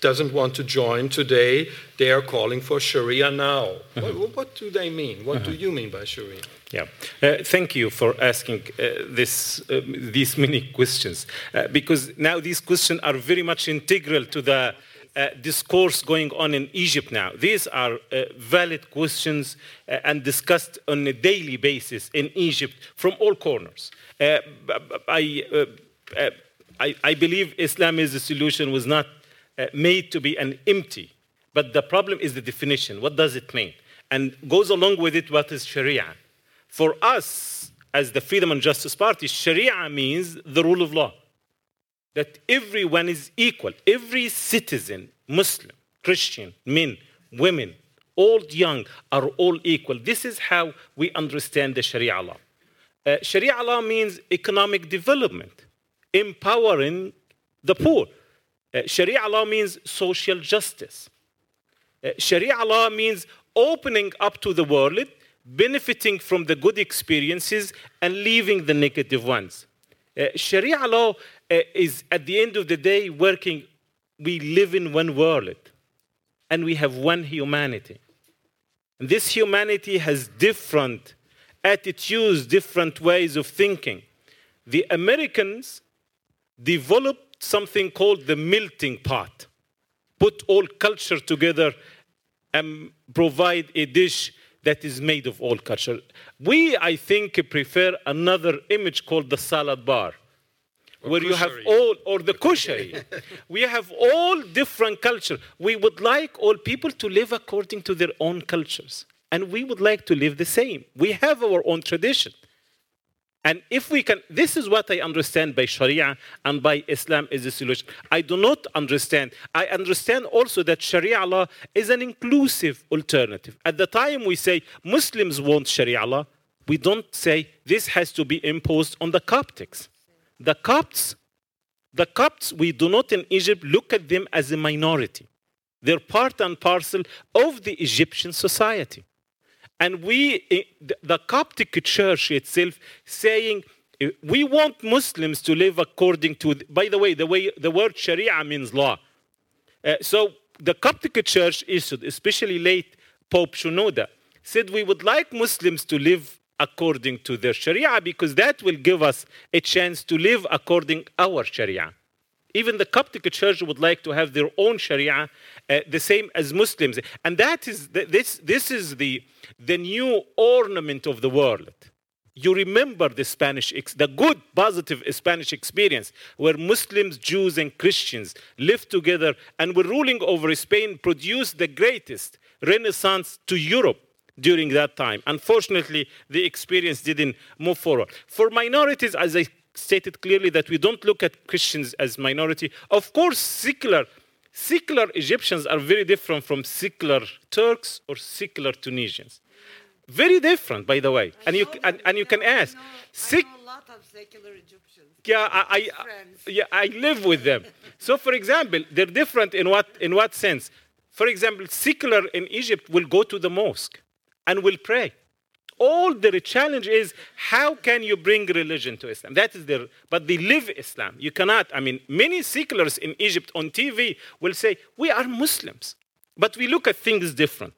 doesn't want to join today. They are calling for Sharia now. What, what, do they mean? What do you mean by Sharia? Yeah, uh, thank you for asking uh, this, uh, these many (laughs) questions, uh, because now these questions are very much integral to the uh, discourse going on in Egypt now. These are uh, valid questions uh, and discussed on a daily basis in Egypt from all corners. Uh, I, uh, I, I, believe Islam is the solution was not made to be an empty, but the problem is the definition. What does it mean? And goes along with it what is Sharia. For us, as the Freedom and Justice Party, Sharia means the rule of law that everyone is equal. Every citizen, Muslim, Christian, men, women, old, young, are all equal. This is how we understand the Sharia law. Uh, Sharia law means economic development, empowering the poor. Uh, Sharia law means social justice. Uh, Sharia law means opening up to the world, benefiting from the good experiences and leaving the negative ones. Uh, Sharia law Uh, is at the end of the day working. We live in one world and we have one humanity. And this humanity has different attitudes, different ways of thinking. The Americans developed something called the melting pot, put all culture together and provide a dish that is made of all culture. We, I think, prefer another image called the salad bar. Where you have all, or the kushari. we have all different culture. We would like all people to live according to their own cultures. And we would like to live the same. We have our own tradition. And if we can, this is what I understand by Sharia and by Islam is the solution. I do not understand. I understand also that Sharia law is an inclusive alternative. At the time we say Muslims want Sharia law, we don't say this has to be imposed on the Coptics. The Copts, the Copts, we do not in Egypt look at them as a minority. They're part and parcel of the Egyptian society. And we, eh, the- Coptic Church itself, saying eh, we want Muslims to live according to. By the way, the way the word Sharia means law. Uh, so the Coptic Church issued, especially late Pope Shenouda, said we would like Muslims to live according to their Sharia because that will give us a chance to live according our Sharia. Even the Coptic Church would like to have their own Sharia, uh, the same as Muslims, and that is th- this. This is the the new ornament of the world. You remember the Spanish, the good, positive Spanish experience where Muslims, Jews, and Christians lived together and were ruling over Spain, produced the greatest renaissance to Europe during that time. Unfortunately, the experience didn't move forward. For minorities, as I stated clearly, that we don't look at Christians as minority. Of course, secular, secular Egyptians are very different from secular Turks or secular Tunisians. Very different, by the way. And you, and, and you can ask. Sec- a lot of secular Egyptians. yeah, I, I, uh, yeah, I live with them. So, for example, they're different in what, in what sense? For example, secular in Egypt will go to the mosque and will pray. All their challenge is how can you bring religion to Islam? That is their, but they live Islam. You cannot. I mean, many seculars in Egypt on TV will say, We are Muslims, but we look at things different.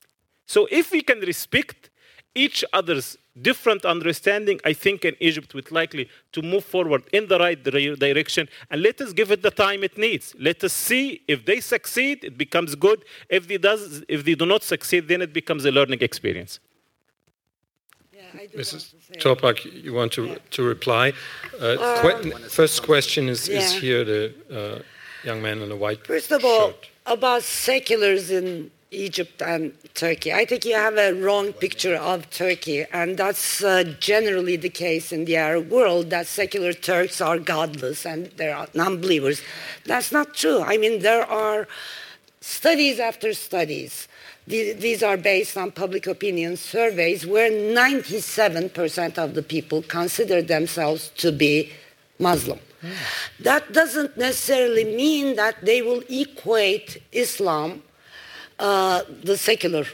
So, if we can respect each other's different understanding, I think in Egypt would likely to move forward in the right direction. And let us give it the time it needs. Let us see if they succeed, it becomes good. If they does, if they do not succeed, then it becomes a learning experience. Yeah, I do Mrs. want to say- Toprak, you want to, to reply? Uh, que- first question is, is here the uh, young man in the white First of all, shirt. about seculars in Egypt and Turkey, I think you have a wrong picture of Turkey, and that's uh, generally the case in the Arab world that secular Turks are godless and they are non-believers. That's not true. I mean, there are studies after studies. These are based on public opinion surveys where 97% of the people consider themselves to be Muslim. That doesn't necessarily mean that they will equate Islam, uh, the secular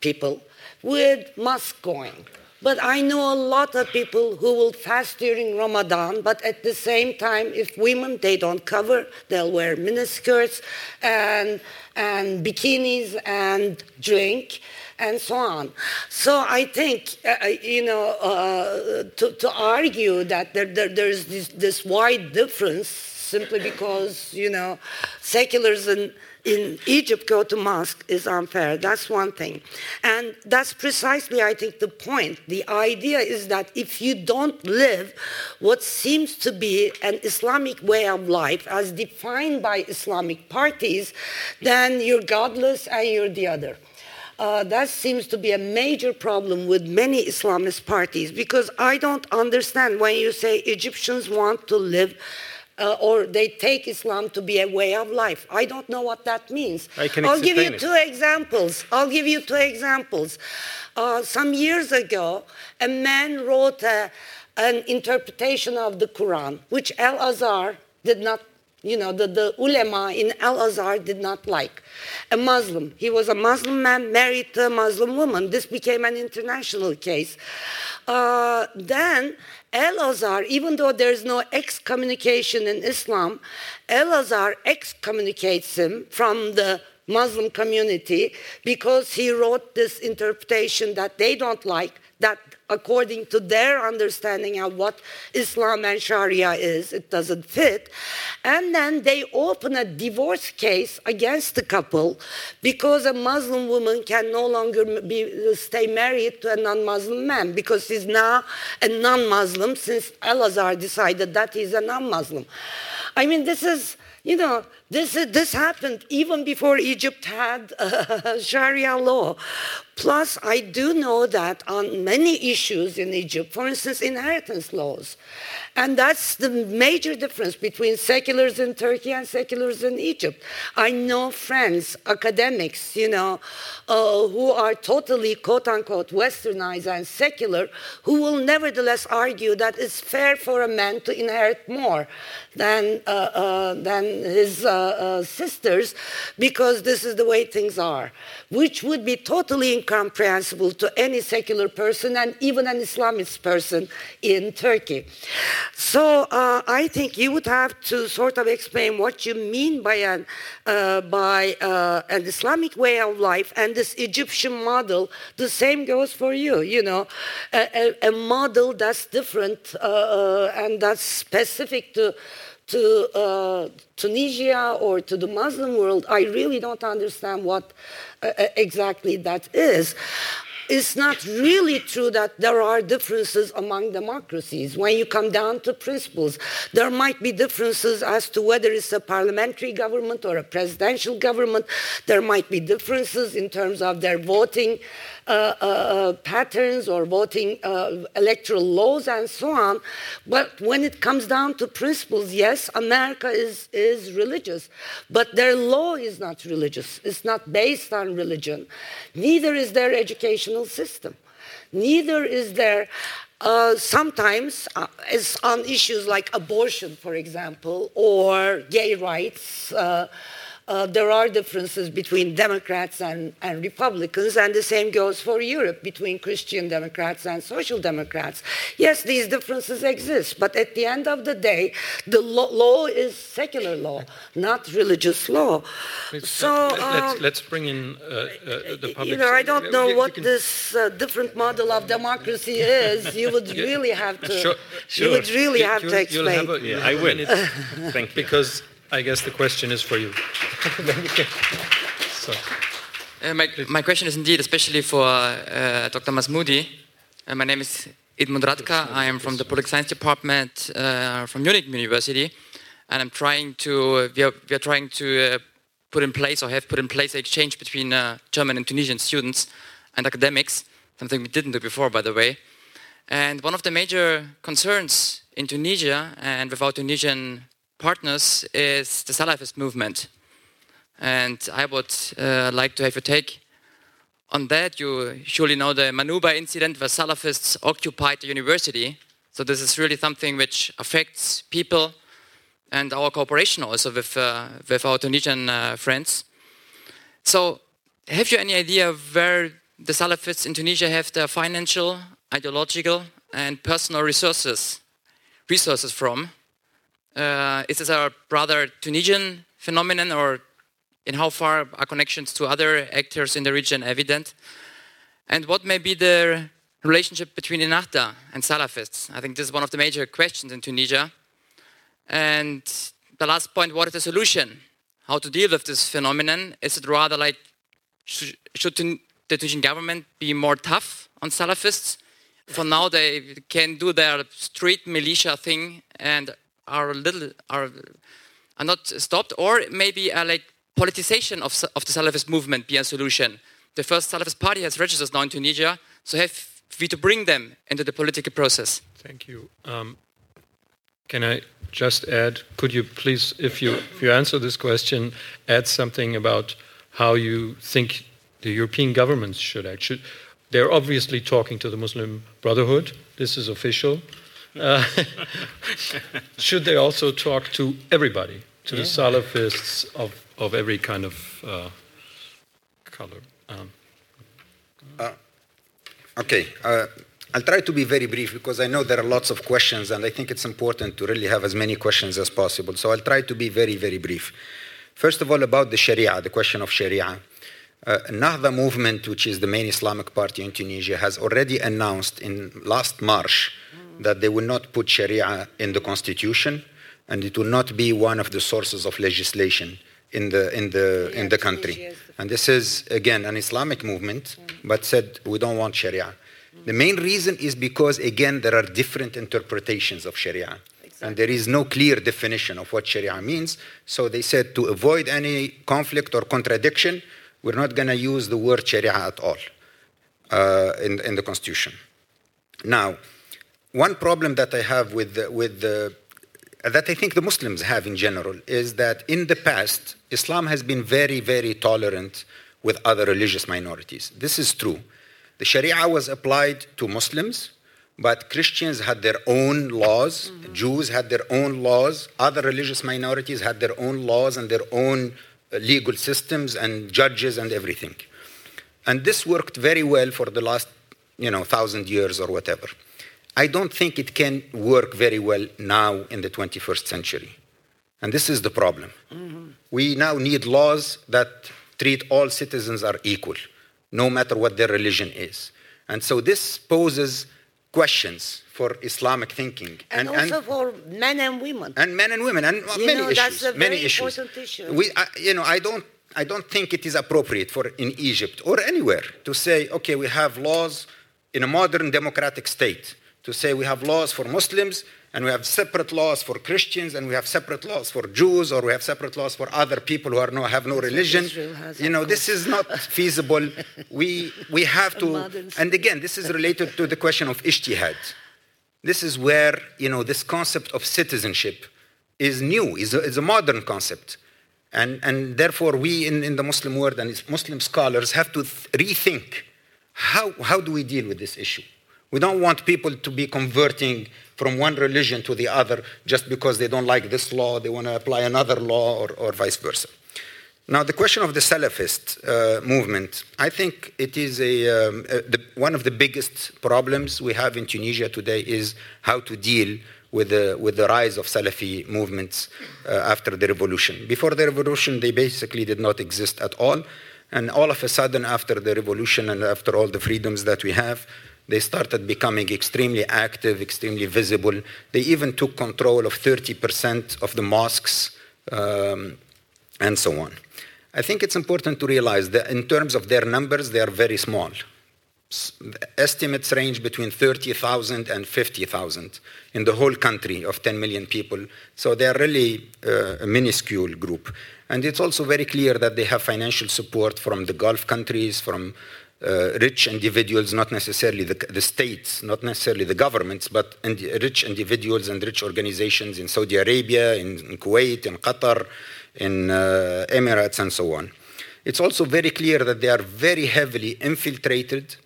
people, with mosque going. But I know a lot of people who will fast during Ramadan, but at the same time, if women they don't cover, they'll wear miniskirts and and bikinis and drink and so on. So I think uh, uh, you know uh, to, to argue that there, there, there's this, this wide difference simply because you know seculars in in Egypt go to mosque is unfair. That's one thing. And that's precisely, I think, the point. The idea is that if you don't live what seems to be an Islamic way of life as defined by Islamic parties, then you're godless and you're the other. Uh, that seems to be a major problem with many Islamist parties because I don't understand when you say Egyptians want to live uh, or they take Islam to be a way of life. I don't know what that means. I can I'll give you it. two examples. I'll give you two examples. Uh, some years ago, a man wrote a, an interpretation of the Quran, which Al Azhar did not, you know, the, the ulema in Al Azhar did not like. A Muslim. He was a Muslim man married to a Muslim woman. This became an international case. Uh, then El Azhar, even though there's no excommunication in Islam, El Azhar excommunicates him from the Muslim community because he wrote this interpretation that they don't like, that according to their understanding of what Islam and Sharia is, it doesn't fit. And then they open a divorce case against the couple because a Muslim woman can no longer be, stay married to a non-Muslim man because he's now a non-Muslim since Al-Azhar decided that he's a non-Muslim. I mean, this is, you know, this, this happened even before Egypt had (laughs) uh, Sharia law. Plus, I do know that on many issues in Egypt, for instance, inheritance laws, and that's the major difference between seculars in Turkey and seculars in Egypt. I know friends, academics, you know, uh, who are totally quote unquote westernized and secular, who will nevertheless argue that it's fair for a man to inherit more than, uh, uh, than his uh, uh, sisters because this is the way things are, which would be totally incomprehensible to any secular person and even an Islamist person in Turkey. So uh, I think you would have to sort of explain what you mean by an, uh, by uh, an Islamic way of life and this Egyptian model. The same goes for you, you know, a, a, model that's different uh, and that's specific to to uh, Tunisia or to the Muslim world, I really don't understand what uh, exactly that is. It's not really true that there are differences among democracies. When you come down to principles, there might be differences as to whether it's a parliamentary government or a presidential government. There might be differences in terms of their voting uh, uh, patterns or voting uh, electoral laws and so on. But when it comes down to principles, yes, America is, is religious, but their law is not religious. It's not based on religion. Neither is their educational system. Neither is there uh, sometimes, uh, on issues like abortion, for example, or gay rights, uh, uh, there are differences between Democrats and, and Republicans, and the same goes for Europe between Christian Democrats and Social Democrats. Yes, these differences exist, but at the end of the day, the lo- law is secular law, not religious law. So, Let- let's, um, let's bring in uh, uh, the public. you know, I don't know You- you what can- this uh, different model of democracy (laughs) is. You would really have to. Sure, You would really You- have to explain. have a- Yeah, I will. (laughs) Thank you. Because I guess the question is for you. Then you can- so, Uh, my, my question is indeed especially for uh, Dr. Masmoudi. Uh, my name is Edmund Radka. I am from the Political Science Department uh, from Munich University, and I'm trying to we are, we are trying to uh, put in place or have put in place an exchange between uh, German and Tunisian students and academics, something we didn't do before, by the way. And one of the major concerns in Tunisia and with our Tunisian partners is the Salafist movement. And I would uh, like to have your take on that. You surely know the Manuba incident where Salafists occupied the university. So this is really something which affects people and our cooperation also with, uh, with our Tunisian uh, friends. So have you any idea where the Salafists in Tunisia have their financial, ideological, and personal resources resources from? Uh, is this a rather Tunisian phenomenon, or in how far are connections to other actors in the region evident? And what may be the relationship between Ennahda and Salafists? I think this is one of the major questions in Tunisia. And the last point, what is the solution? How to deal with this phenomenon? Is it rather like, should the Tunisian government be more tough on Salafists? For now, they can do their street militia thing and are a little are, are not stopped, or maybe a like politicization of, of the Salafist movement be a solution. The first Salafist party has registered now in Tunisia, so have we to bring them into the political process. Thank you. Um, can I just add? Could you please, if you if you answer this question, add something about how you think the European governments should act? Should, they're obviously talking to the Muslim Brotherhood. This is official. Uh, (laughs) should they also talk to everybody, to yeah. the Salafists of, of every kind of uh, color? Um, uh, okay. Uh, I'll try to be very brief because I know there are lots of questions and I think it's important to really have as many questions as possible. So I'll try to be very, very brief. First of all, about the Sharia, the question of Sharia. Uh, Nahda movement, which is the main Islamic party in Tunisia, has already announced in last March that they will not put Sharia in the constitution and it will not be one of the sources of legislation in the, in the, in the country. And this is, again, an Islamic movement, but said we don't want Sharia. The main reason is because, again, there are different interpretations of Sharia. Exactly. And there is no clear definition of what Sharia means. So they said to avoid any conflict or contradiction, we're not going to use the word Sharia at all uh, in, in the Constitution. Now, one problem that I have with the, with the, that I think the Muslims have in general is that in the past, Islam has been very, very tolerant with other religious minorities. This is true. The Sharia was applied to Muslims, but Christians had their own laws, mm-hmm. Jews had their own laws, other religious minorities had their own laws and their own uh, legal systems and judges and everything. And this worked very well for the last, you know, thousand years or whatever. I don't think it can work very well now in the 21st century. And this is the problem. Mm-hmm. We now need laws that treat all citizens are equal, no matter what their religion is. And so this poses questions for Islamic thinking. And, and also and, for men and women. And men and women, and you many know, issues. That's a very many issues. Important issue. We, I, you know, I don't, I don't think it is appropriate for in Egypt or anywhere to say, okay, we have laws in a modern democratic state to say we have laws for Muslims and we have separate laws for Christians and we have separate laws for Jews or we have separate laws for other people who are no, have no religion. You know, this is not (laughs) feasible. we, we have to, and again, this is related to the question of ijtihad. This is where, you know, this concept of citizenship is new, is a, is a modern concept. And, and therefore, we in, in the Muslim world and Muslim scholars have to th- rethink how, how do we deal with this issue? We don't want people to be converting from one religion to the other just because they don't like this law, they want to apply another law, or, or vice versa. Now, the question of the Salafist uh, movement, I think it is a, um, uh, the, one of the biggest problems we have in Tunisia today is how to deal with the, with the rise of Salafi movements uh, after the revolution. Before the revolution, they basically did not exist at all. And all of a sudden, after the revolution and after all the freedoms that we have, they started becoming extremely active, extremely visible. They even took control of 30% of the mosques um, and so on. I think it's important to realize that in terms of their numbers, they are very small. estimates range between 30,000 and 50,000 in the whole country of 10 million people. So they are really uh, a minuscule group. And it's also very clear that they have financial support from the Gulf countries, from rich individuals, not necessarily the, the states, not necessarily the governments, but rich individuals and rich organizations in Saudi Arabia, in, in Kuwait, in Qatar, in uh, Emirates, and so on. It's also very clear that they are very heavily infiltrated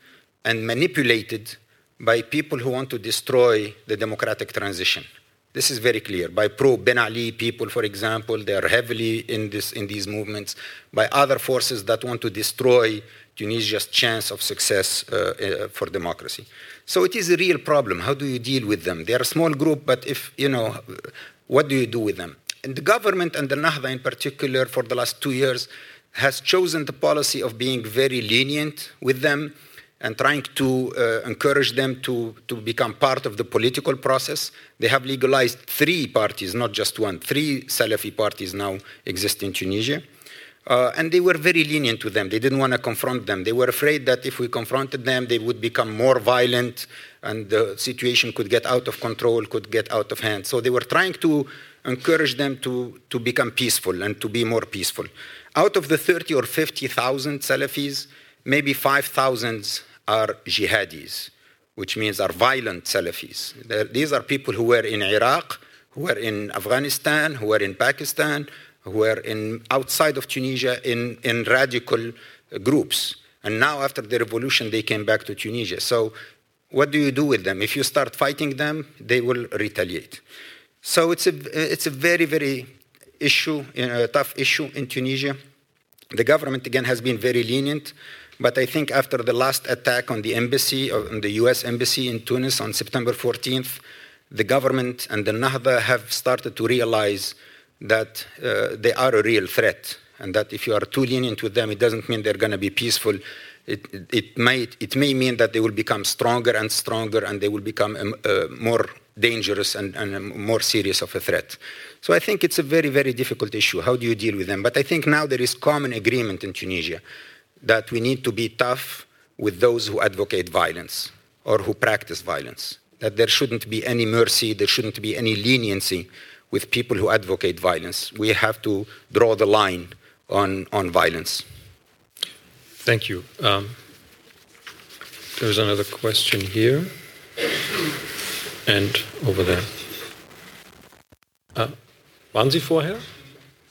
and manipulated by people who want to destroy the democratic transition. This is very clear. By pro Ben Ali people, for example, they are heavily in, this, in these movements. By other forces that want to destroy Tunisia's chance of success uh, uh, for democracy. So it is a real problem. How do you deal with them? They are a small group, but if, you know, what do you do with them? And the government and the Nahda in particular for the last two years has chosen the policy of being very lenient with them and trying to uh, encourage them to, to become part of the political process. They have legalized three parties, not just one. Three Salafi parties now exist in Tunisia. Uh, and they were very lenient to them. They didn't want to confront them. They were afraid that if we confronted them, they would become more violent and the situation could get out of control, could get out of hand. So they were trying to encourage them to, to become peaceful and to be more peaceful. Out of the 30 or 50,000 Salafis, maybe 5,000 are jihadis, which means are violent Salafis. They're- These are people who were in Iraq, who were in Afghanistan, who were in Pakistan, who were in outside of Tunisia in, in radical uh, groups. And now, after the revolution, they came back to Tunisia. So, what do you do with them? If you start fighting them, they will retaliate. So it's a it's a very very issue, you know, a tough issue in Tunisia. The government again has been very lenient, but I think after the last attack on the embassy, on the U.S. embassy in Tunis on September 14th, the government and the Nahda have started to realize that uh, they are a real threat, and that if you are too lenient with them, it doesn't mean they're going to be peaceful. It, it, it, may, it may mean that they will become stronger and stronger, and they will become um, uh, more dangerous and, and more serious of a threat. So I think it's a very, very difficult issue. How do you deal with them? But I think now there is common agreement in Tunisia that we need to be tough with those who advocate violence or who practice violence. That there shouldn't be any mercy, there shouldn't be any leniency with people who advocate violence. We have to draw the line on, on violence. Thank you. Um, there's another question here and over there. Ah, waren Sie vorher?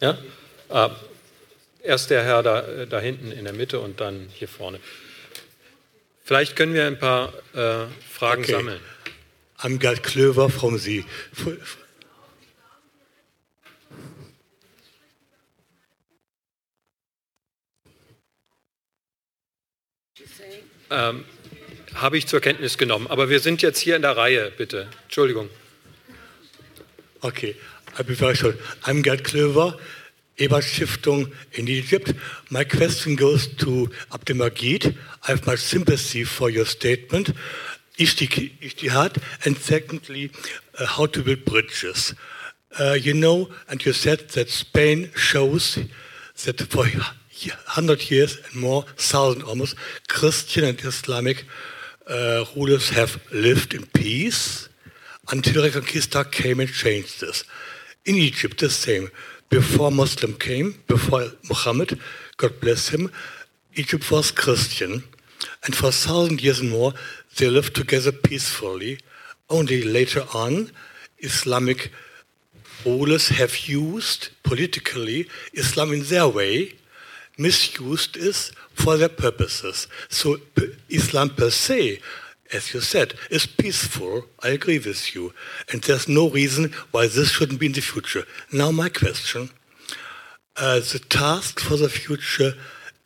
Ja? Ah, erst der Herr da, da hinten in der Mitte und dann hier vorne. Vielleicht können wir ein paar äh, Fragen Okay. sammeln. I'm Gerd Klöver from the. Ähm, Habe ich zur Kenntnis genommen. Aber wir sind jetzt hier in der Reihe, bitte. Entschuldigung. Okay. I'm Gerd Klöver, Ebert Stiftung in Egypt. My question goes to Abdelmajid. I have much sympathy for your statement. Ishti- Ijtihad, and secondly, uh, how to build bridges. Uh, you know, and you said that Spain shows that for 100 years and more, thousand almost, Christian and Islamic uh, rulers have lived in peace until Reconquista came and changed this. In Egypt, the same. Before Muslim came, before Muhammad, God bless him, Egypt was Christian, and for a thousand years and more, they lived together peacefully. Only later on, Islamic rulers have used politically Islam in their way, misused is for their purposes. So Islam per se, as you said, is peaceful. I agree with you. And there's no reason why this shouldn't be in the future. Now my question. Uh, the task for the future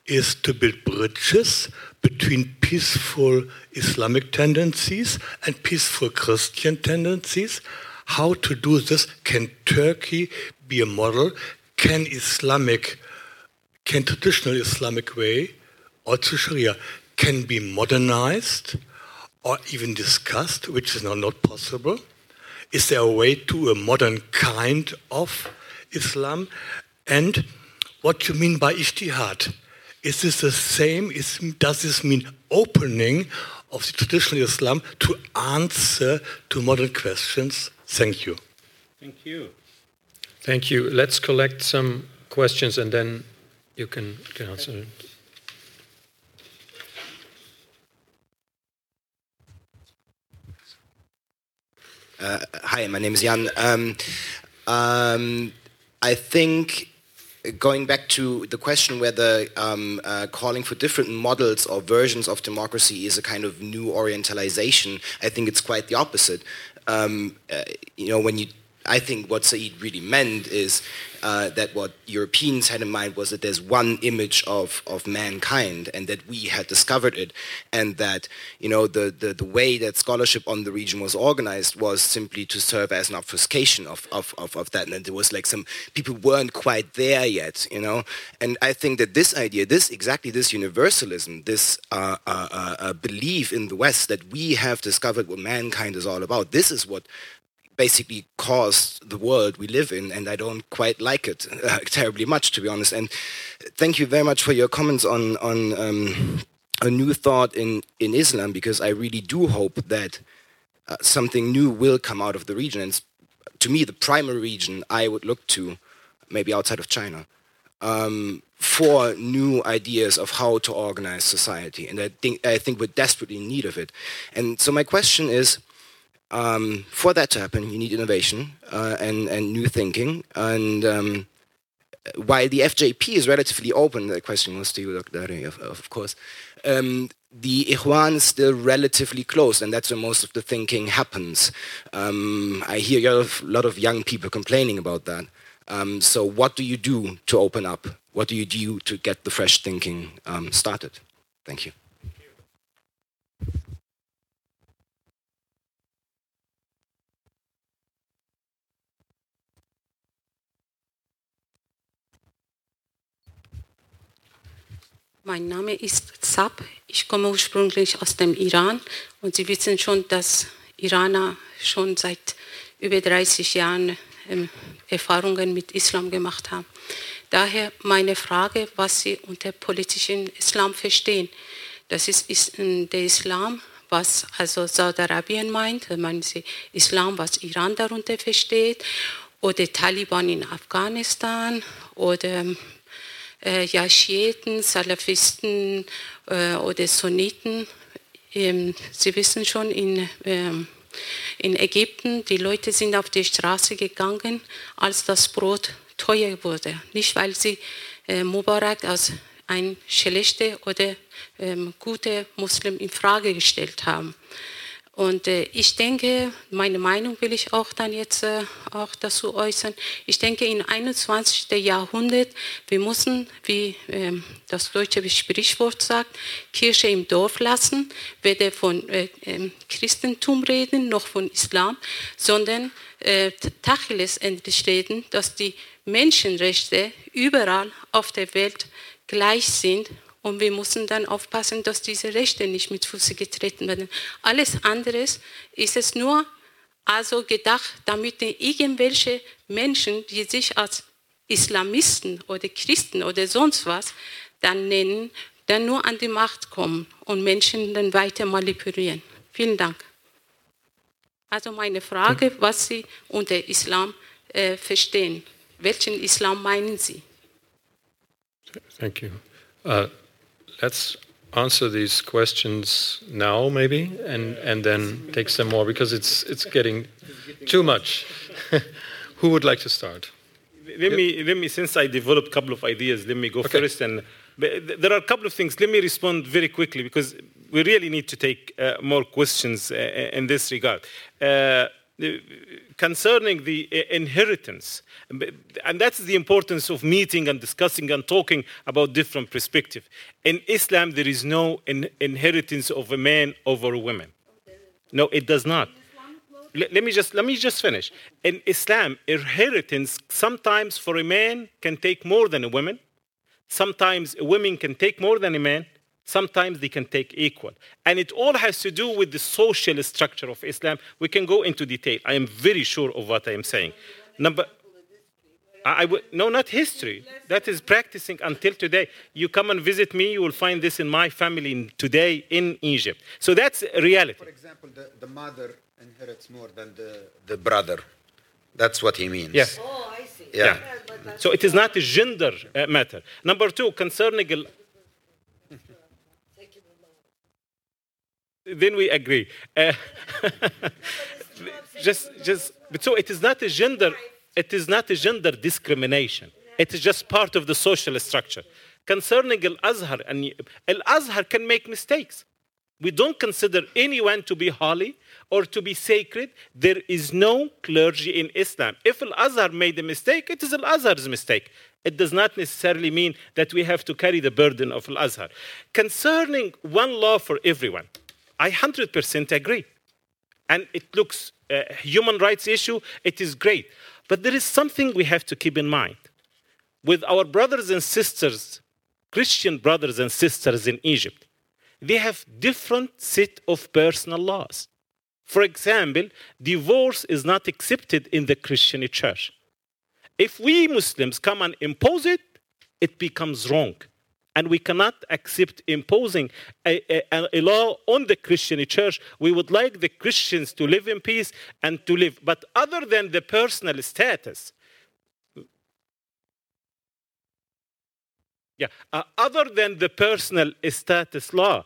is to build bridges between peaceful Islamic tendencies and peaceful Christian tendencies. How to do this? Can Turkey be a model? Can Islamic, can traditional Islamic way, also Sharia, can be modernized or even discussed, which is now not possible? Is there a way to a modern kind of Islam? And what you mean by ijtihad? is this the same? Is, does this mean opening of the traditional Islam to answer to modern questions? Thank you. Thank you. Thank you. Let's collect some questions and then you can, can answer. Uh, hi, my name is Jan. Um, um, I think going back to the question whether um, uh, calling for different models or versions of democracy is a kind of new orientalization, I think it's quite the opposite. Um, uh, you know, when you I think what Said really meant is uh, that what Europeans had in mind was that there's one image of, of mankind and that we had discovered it and that you know the, the, the way that scholarship on the region was organized was simply to serve as an obfuscation of, of, of, of that. And there was like some people weren't quite there yet you know? And I think that this idea this exactly this universalism this uh, uh, uh, uh belief in the West that we have discovered what mankind is all about this is what basically caused the world we live in, and I don't quite like it (laughs) uh, terribly much, to be honest. And thank you very much for your comments on on um, a new thought in in Islam, because I really do hope that uh, something new will come out of the region. And to me, the primary region I would look to, maybe outside of China. Um, for new ideas of how to organize society, and I think I think we're desperately in need of it. And so my question is, um, for that to happen, you need innovation uh, and, and new thinking. And um, while the FJP is relatively open, the question was to you, Dr. Of, of course, um, the Ikhwan is still relatively closed, and that's where most of the thinking happens. Um, I hear a lot, of, young people complaining about that. Um, so, what do you do to open up? What do you do to get the fresh thinking um, started? Thank you. Mein Name ist Zab. Ich komme ursprünglich aus dem Iran und Sie wissen schon, dass Iraner schon seit über 30 Jahren ähm, Erfahrungen mit Islam gemacht haben. Daher meine Frage, was Sie unter politischen Islam verstehen. Das ist, ist der Islam, was also Saudi-Arabien meint, meinen Sie Islam, was Iran darunter versteht, oder Taliban in Afghanistan oder äh, ja, Schiiten, Salafisten äh, oder Sunniten. Ähm, Sie wissen schon, in, ähm, in Ägypten, die Leute sind auf die Straße gegangen, als das Brot teuer wurde. Nicht, weil sie äh, Mubarak als ein schlechter oder ähm, guter Muslim in Frage gestellt haben. Und äh, ich denke, meine Meinung will ich auch dann jetzt äh, auch dazu äußern. Ich denke, im 21. Jahrhundert, wir müssen, wie äh, das deutsche Sprichwort sagt, Kirche im Dorf lassen, weder von äh, ähm, Christentum reden noch von Islam, sondern äh, Tacheles endlich reden, dass die Menschenrechte überall auf der Welt gleich sind und wir müssen dann aufpassen, dass diese Rechte nicht mit Füßen getreten werden. Alles andere ist es nur also gedacht, damit irgendwelche Menschen, die sich als Islamisten oder Christen oder sonst was dann nennen, dann nur an die Macht kommen und Menschen dann weiter manipulieren. Vielen Dank. Also meine Frage, was Sie unter Islam äh, verstehen. Welchen Islam meinen Sie? Thank you. Uh, let's answer these questions now, maybe, and, and then take some more because it's, it's getting too much. (laughs) Who would like to start? Let me, let me, since I developed a couple of ideas, let me go okay. first. And there are a couple of things. Let me respond very quickly because we really need to take uh, more questions uh, in this regard. Uh, concerning the uh, inheritance. And that's the importance of meeting and discussing and talking about different perspectives. In Islam, there is no in inheritance of a man over a woman. No, it does not. Let, me just let me just finish. In Islam, inheritance sometimes for a man can take more than a woman. Sometimes a woman can take more than a man. Sometimes they can take equal. And it all has to do with the social structure of Islam. We can go into detail. I am very sure of what I am saying. Number I, I would, no, not history. That is practicing until today. You come and visit me, you will find this in my family in- today in Egypt. So that's reality. For example, the, the mother inherits more than the, the brother. That's what he means. Yes. Oh, I see. Yeah. but that's So it is not a gender uh, matter. Number two, concerning. Then we agree. Uh, (laughs) just, just. But so it is not a gender. It is not a gender discrimination. It is just part of the social structure. Concerning Al Azhar, and Al Azhar can make mistakes. We don't consider anyone to be holy or to be sacred. There is no clergy in Islam. If Al Azhar made a mistake, it is Al Azhar's mistake. It does not necessarily mean that we have to carry the burden of Al Azhar. Concerning one law for everyone, I 100% agree. And it looks a human rights issue, it is great. But there is something we have to keep in mind. With our brothers and sisters, Christian brothers and sisters in Egypt, they have different set of personal laws. For example, divorce is not accepted in the Christian church. If we Muslims come and impose it, it becomes wrong. And we cannot accept imposing a, a- a law on the Christian church. We would like the Christians to live in peace and to live. But other than the personal status, yeah, uh, other than the personal status law,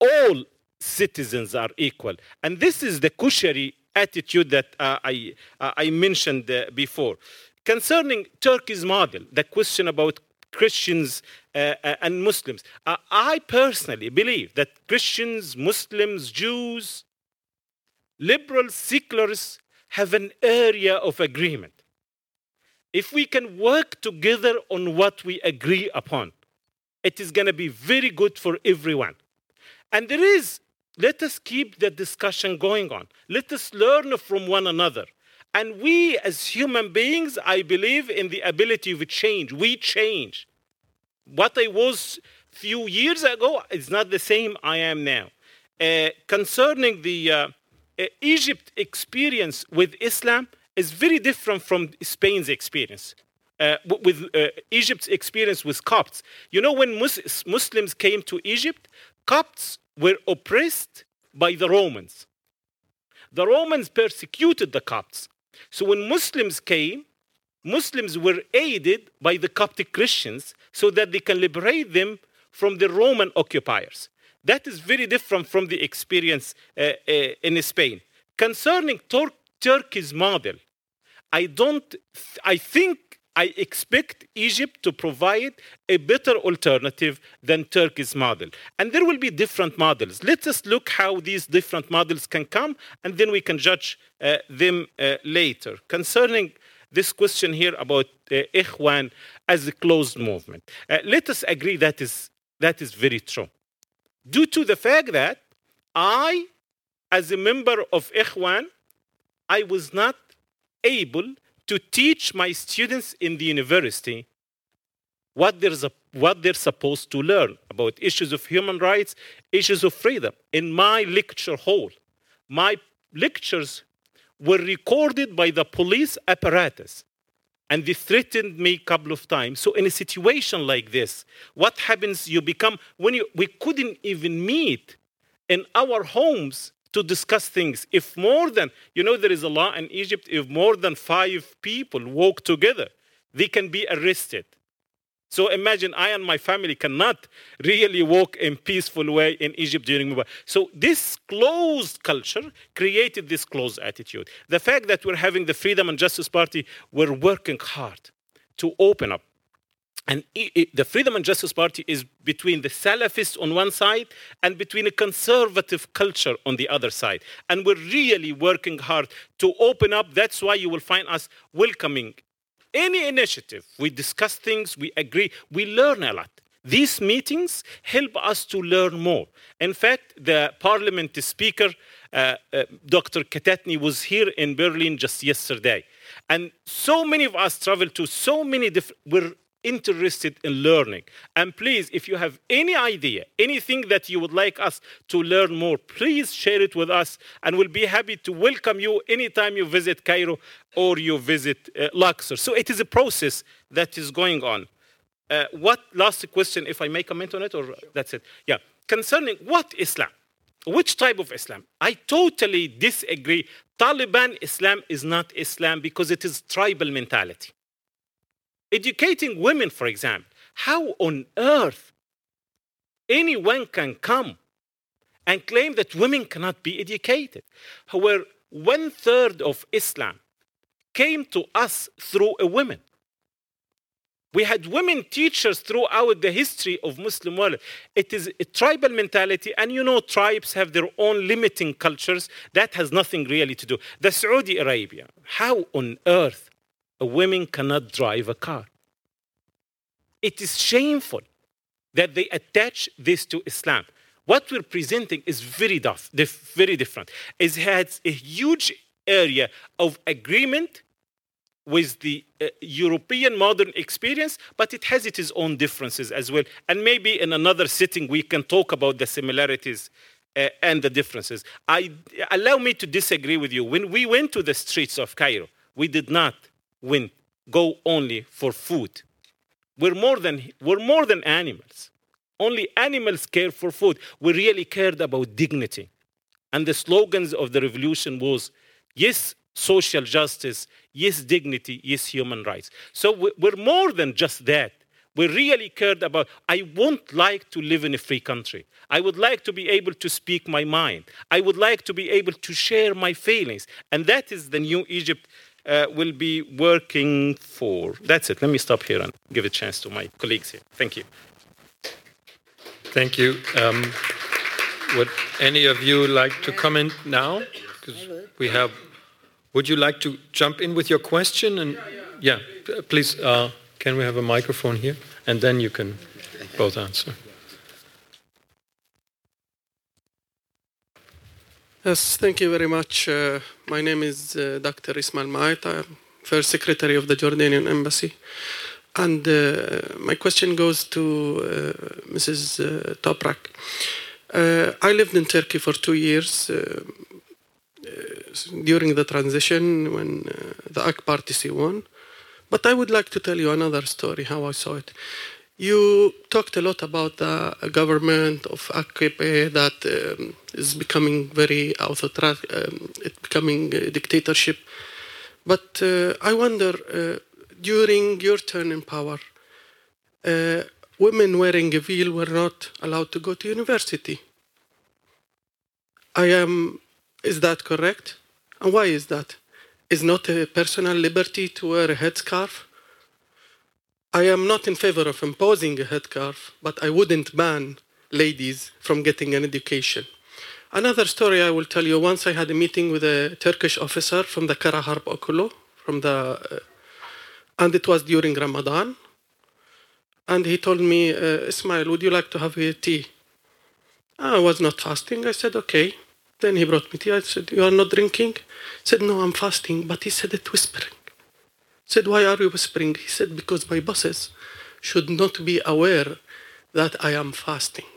all citizens are equal. And this is the kushari attitude that uh, I, uh, I mentioned uh, before. Concerning Turkey's model, the question about Christians uh, uh, and Muslims, uh, I personally believe that Christians, Muslims, Jews, liberals, secularists have an area of agreement. If we can work together on what we agree upon, it is going to be very good for everyone. And there is, let us keep the discussion going on. Let us learn from one another. And we, as human beings, I believe in the ability of change. We change. What I was few years ago is not the same I am now. Uh, concerning the uh, uh, Egypt experience with Islam is very different from Spain's experience. Uh, with uh, Egypt's experience with Copts. You know, when Mus- Muslims came to Egypt, Copts were oppressed by the Romans. The Romans persecuted the Copts. So when Muslims came, Muslims were aided by the Coptic Christians so that they can liberate them from the Roman occupiers. That is very different from the experience uh, uh, in Spain. Concerning Tur- Turkey's model, I don't, I think I expect Egypt to provide a better alternative than Turkey's model. And there will be different models. Let us look how these different models can come, and then we can judge uh, them uh, later. Concerning this question here about uh, Ikhwan as a closed movement, uh, let us agree that is, that is very true. Due to the fact that I, as a member of Ikhwan, I was not able to teach my students in the university what they're, what they're supposed to learn about issues of human rights, issues of freedom. In my lecture hall, my lectures were recorded by the police apparatus and they threatened me a couple of times. So in a situation like this, what happens? You become when you we couldn't even meet in our homes to discuss things. If more than you know, there is a law in Egypt. If more than five people walk together, they can be arrested. So imagine I and my family cannot really walk in peaceful way in Egypt during Mubarak. So this closed culture created this closed attitude. The fact that we're having the Freedom and Justice Party, we're working hard to open up. And the Freedom and Justice Party is between the Salafists on one side and between a conservative culture on the other side. And we're really working hard to open up. That's why you will find us welcoming any initiative. We discuss things, we agree, we learn a lot. These meetings help us to learn more. In fact, the parliament speaker, uh, uh, Dr. Katatni, was here in Berlin just yesterday. And so many of us travel to so many different, we're interested in learning. And please, if you have any idea, anything that you would like us to learn more, please share it with us, and we'll be happy to welcome you anytime you visit Cairo or you visit uh, Luxor. So it is a process that is going on. Uh, what last question, if I may comment on it, or that's it? Yeah, concerning what Islam, which type of Islam? I totally disagree. Taliban Islam is not Islam because it is tribal mentality educating women, for example. How on earth anyone can come and claim that women cannot be educated? Where one third of Islam came to us through a woman. We had women teachers throughout the history of Muslim world. It is a tribal mentality, and you know tribes have their own limiting cultures. That has nothing really to do. The Saudi Arabia, how on earth a woman cannot drive a car. It is shameful that they attach this to Islam. What we're presenting is very, very different. It has a huge area of agreement with the uh, European modern experience, but it has its own differences as well. And maybe in another sitting we can talk about the similarities uh, and the differences. I allow me to disagree with you. When we went to the streets of Cairo, we did not win, go only for food. We're more than, we're more than animals. Only animals care for food. We really cared about dignity. And the slogans of the revolution was yes, social justice, yes, dignity, yes, human rights. So we're more than just that. We really cared about, I won't like to live in a free country. I would like to be able to speak my mind. I would like to be able to share my feelings. And that is the new Egypt uh, will be working for. That's it. Let me stop here and give a chance to my colleagues here. Thank you. Thank you. Um, would any of you like to comment now? Because we have. Would you like to jump in with your question? And yeah, please. Uh, can we have a microphone here? And then you can both answer. Yes, thank you very much. Uh, my name is uh, Dr. Ismail Mait. I'm First Secretary of the Jordanian Embassy. And uh, my question goes to uh, Mrs. Uh, Toprak. Uh, I lived in Turkey for two years during the transition when the AK party won. But I would like to tell you another story, how I saw it. You talked a lot about the government of AKP that um, is becoming very authoritarian, um, it becoming a dictatorship. But uh, I wonder, uh, during your turn in power, uh, women wearing a veil were not allowed to go to university. I am. Is that correct? And why is that? Is not a personal liberty to wear a headscarf? I am not in favor of imposing a headscarf, but I wouldn't ban ladies from getting an education. Another story I will tell you. Once I had a meeting with a Turkish officer from the Kara Harp Okulu, from the, uh, and it was during Ramadan. And he told me, uh, Ismail, would you like to have a tea? I was not fasting. I said, okay. Then he brought me tea. I said, you are not drinking? He said, no, I'm fasting. But he said it whispering said, Why are you whispering? He said, Because my bosses should not be aware that I am fasting.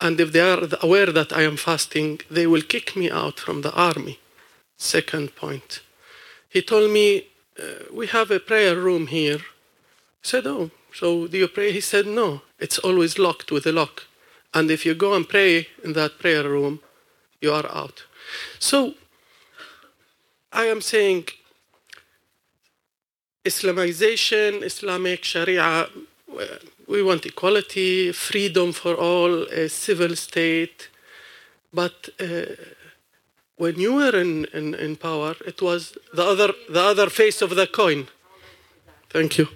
And if they are aware that I am fasting, they will kick me out from the army. Second point. He told me, uh, We have a prayer room here. I said, Oh, so do you pray? He said, No, it's always locked with a lock. And if you go and pray in that prayer room, you are out. So I am saying Islamization, Islamic Sharia, we want equality, freedom for all, a civil state. But uh, when you were in, in, in, power, it was the other, the other face of the coin. Thank you.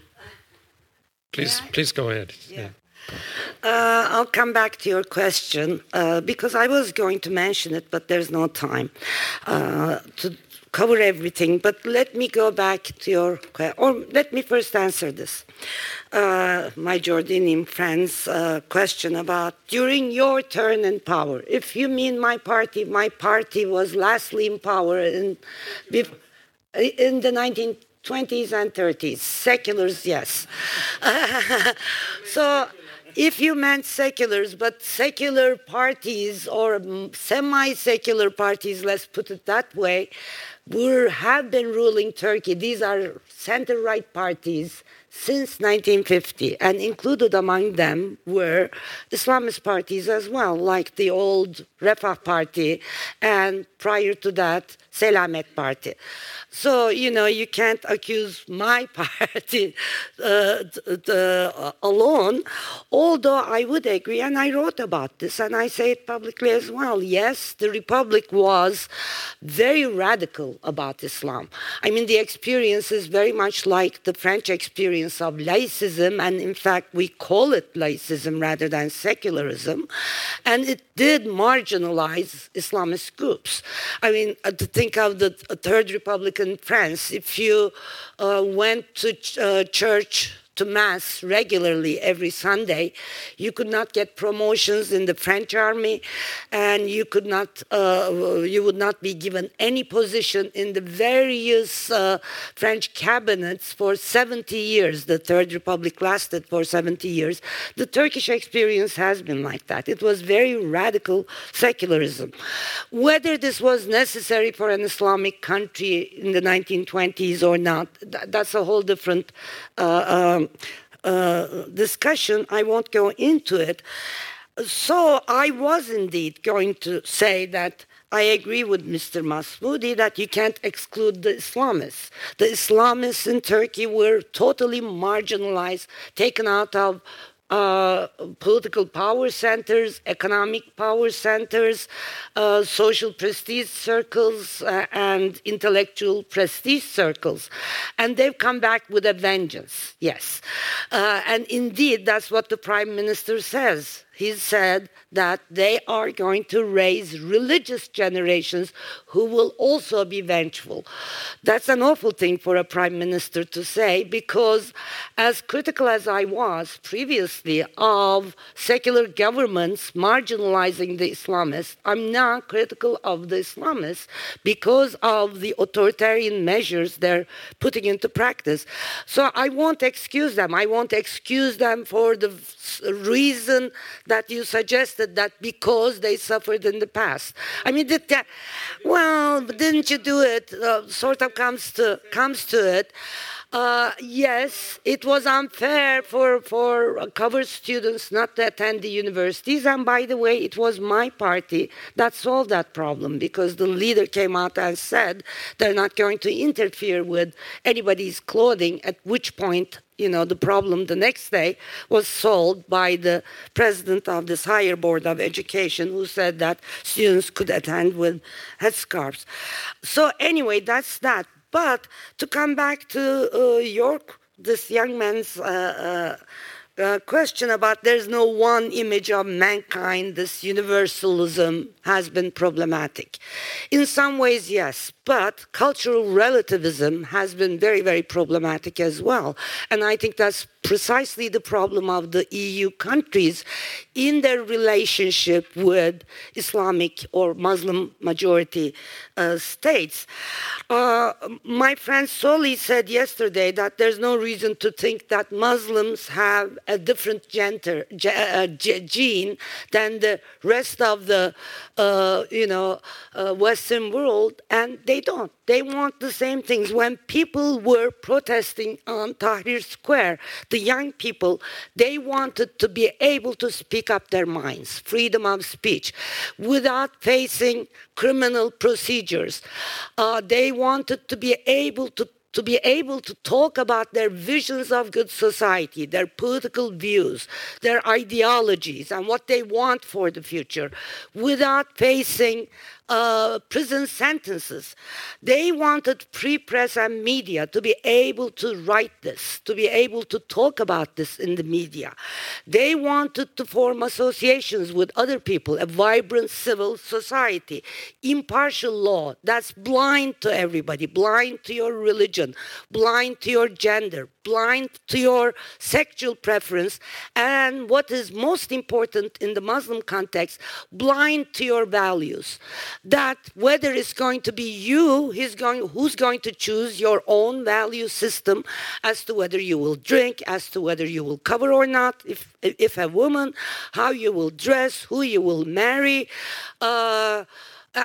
Please, please go ahead. Yeah. Uh, I'll come back to your question uh, because I was going to mention it, but there's no time uh, to cover everything, but let me go back to your, or let me first answer this. Uh, my Jordanian friend's uh, question about during your turn in power. If you mean my party, my party was lastly in power in, in the 1920s and 30s. Seculars, yes. (laughs) so if you meant seculars, but secular parties or semi-secular parties, let's put it that way, were, have been ruling Turkey. These are center-right parties since 1950, and included among them were Islamist parties as well, like the old Refah Party, and prior to that, Selamet Party. So, you know, you can't accuse my (laughs) party uh, uh, alone, although I would agree, and I wrote about this, and I say it publicly as well. Yes, the Republic was very radical about Islam. I mean, the experience is very much like the French experience of laicism, and in fact, we call it laicism rather than secularism, and it did marginalize Islamist groups. I mean, uh, to think of the Third Republic in France, if you uh, went to ch- uh, church to mass regularly every Sunday. You could not get promotions in the French army, and you could not, uh, you would not be given any position in the various uh, French cabinets for 70 years. The Third Republic lasted for 70 years. The Turkish experience has been like that. It was very radical secularism. Whether this was necessary for an Islamic country in the 1920s or not, that's a whole different. Uh, um, uh, discussion, I won't go into it. So I was indeed going to say that I agree with Mr. Masmoudi that you can't exclude the Islamists. The Islamists in Turkey were totally marginalized, taken out of uh, political power centers, economic power centers, uh, social prestige circles, uh, and intellectual prestige circles. And they've come back with a vengeance, yes. Uh, and indeed, that's what the prime minister says he said that they are going to raise religious generations who will also be vengeful. That's an awful thing for a prime minister to say because, as critical as I was previously of secular governments marginalizing the Islamists, I'm now critical of the Islamists because of the authoritarian measures they're putting into practice. So I won't excuse them. I won't excuse them for the reason that you suggested that because they suffered in the past. I mean, that, well, didn't you do it? Uh, sort of comes to comes to it. Uh, yes, it was unfair for, for covered students not to attend the universities. And by the way, it was my party that solved that problem because the leader came out and said they're not going to interfere with anybody's clothing, at which point you know, the problem the next day was solved by the president of this higher board of education who said that students could attend with headscarves. So anyway, that's that. But to come back to uh, your, this young man's uh, uh, uh, question about there's no one image of mankind, this universalism has been problematic. In some ways, yes, but cultural relativism has been very, very problematic as well. And I think that's precisely the problem of the EU countries in their relationship with Islamic or Muslim majority uh, states. Uh, my friend Soli said yesterday that there's no reason to think that Muslims have a different gender, uh, gene than the rest of the, uh, you know, uh, Western world, and they don't. They want the same things. When people were protesting on Tahrir Square, the young people, they wanted to be able to speak up their minds, freedom of speech, without facing criminal procedures. Uh, they wanted to be able to to be able to talk about their visions of good society, their political views, their ideologies, and what they want for the future without facing uh, prison sentences. They wanted free press and media to be able to write this, to be able to talk about this in the media. They wanted to form associations with other people, a vibrant civil society, impartial law that's blind to everybody, blind to your religion, blind to your gender, blind to your sexual preference, and what is most important in the Muslim context, blind to your values. That whether it's going to be you he's going, who's going to choose your own value system as to whether you will drink, as to whether you will cover or not, if, if a woman, how you will dress, who you will marry. Uh,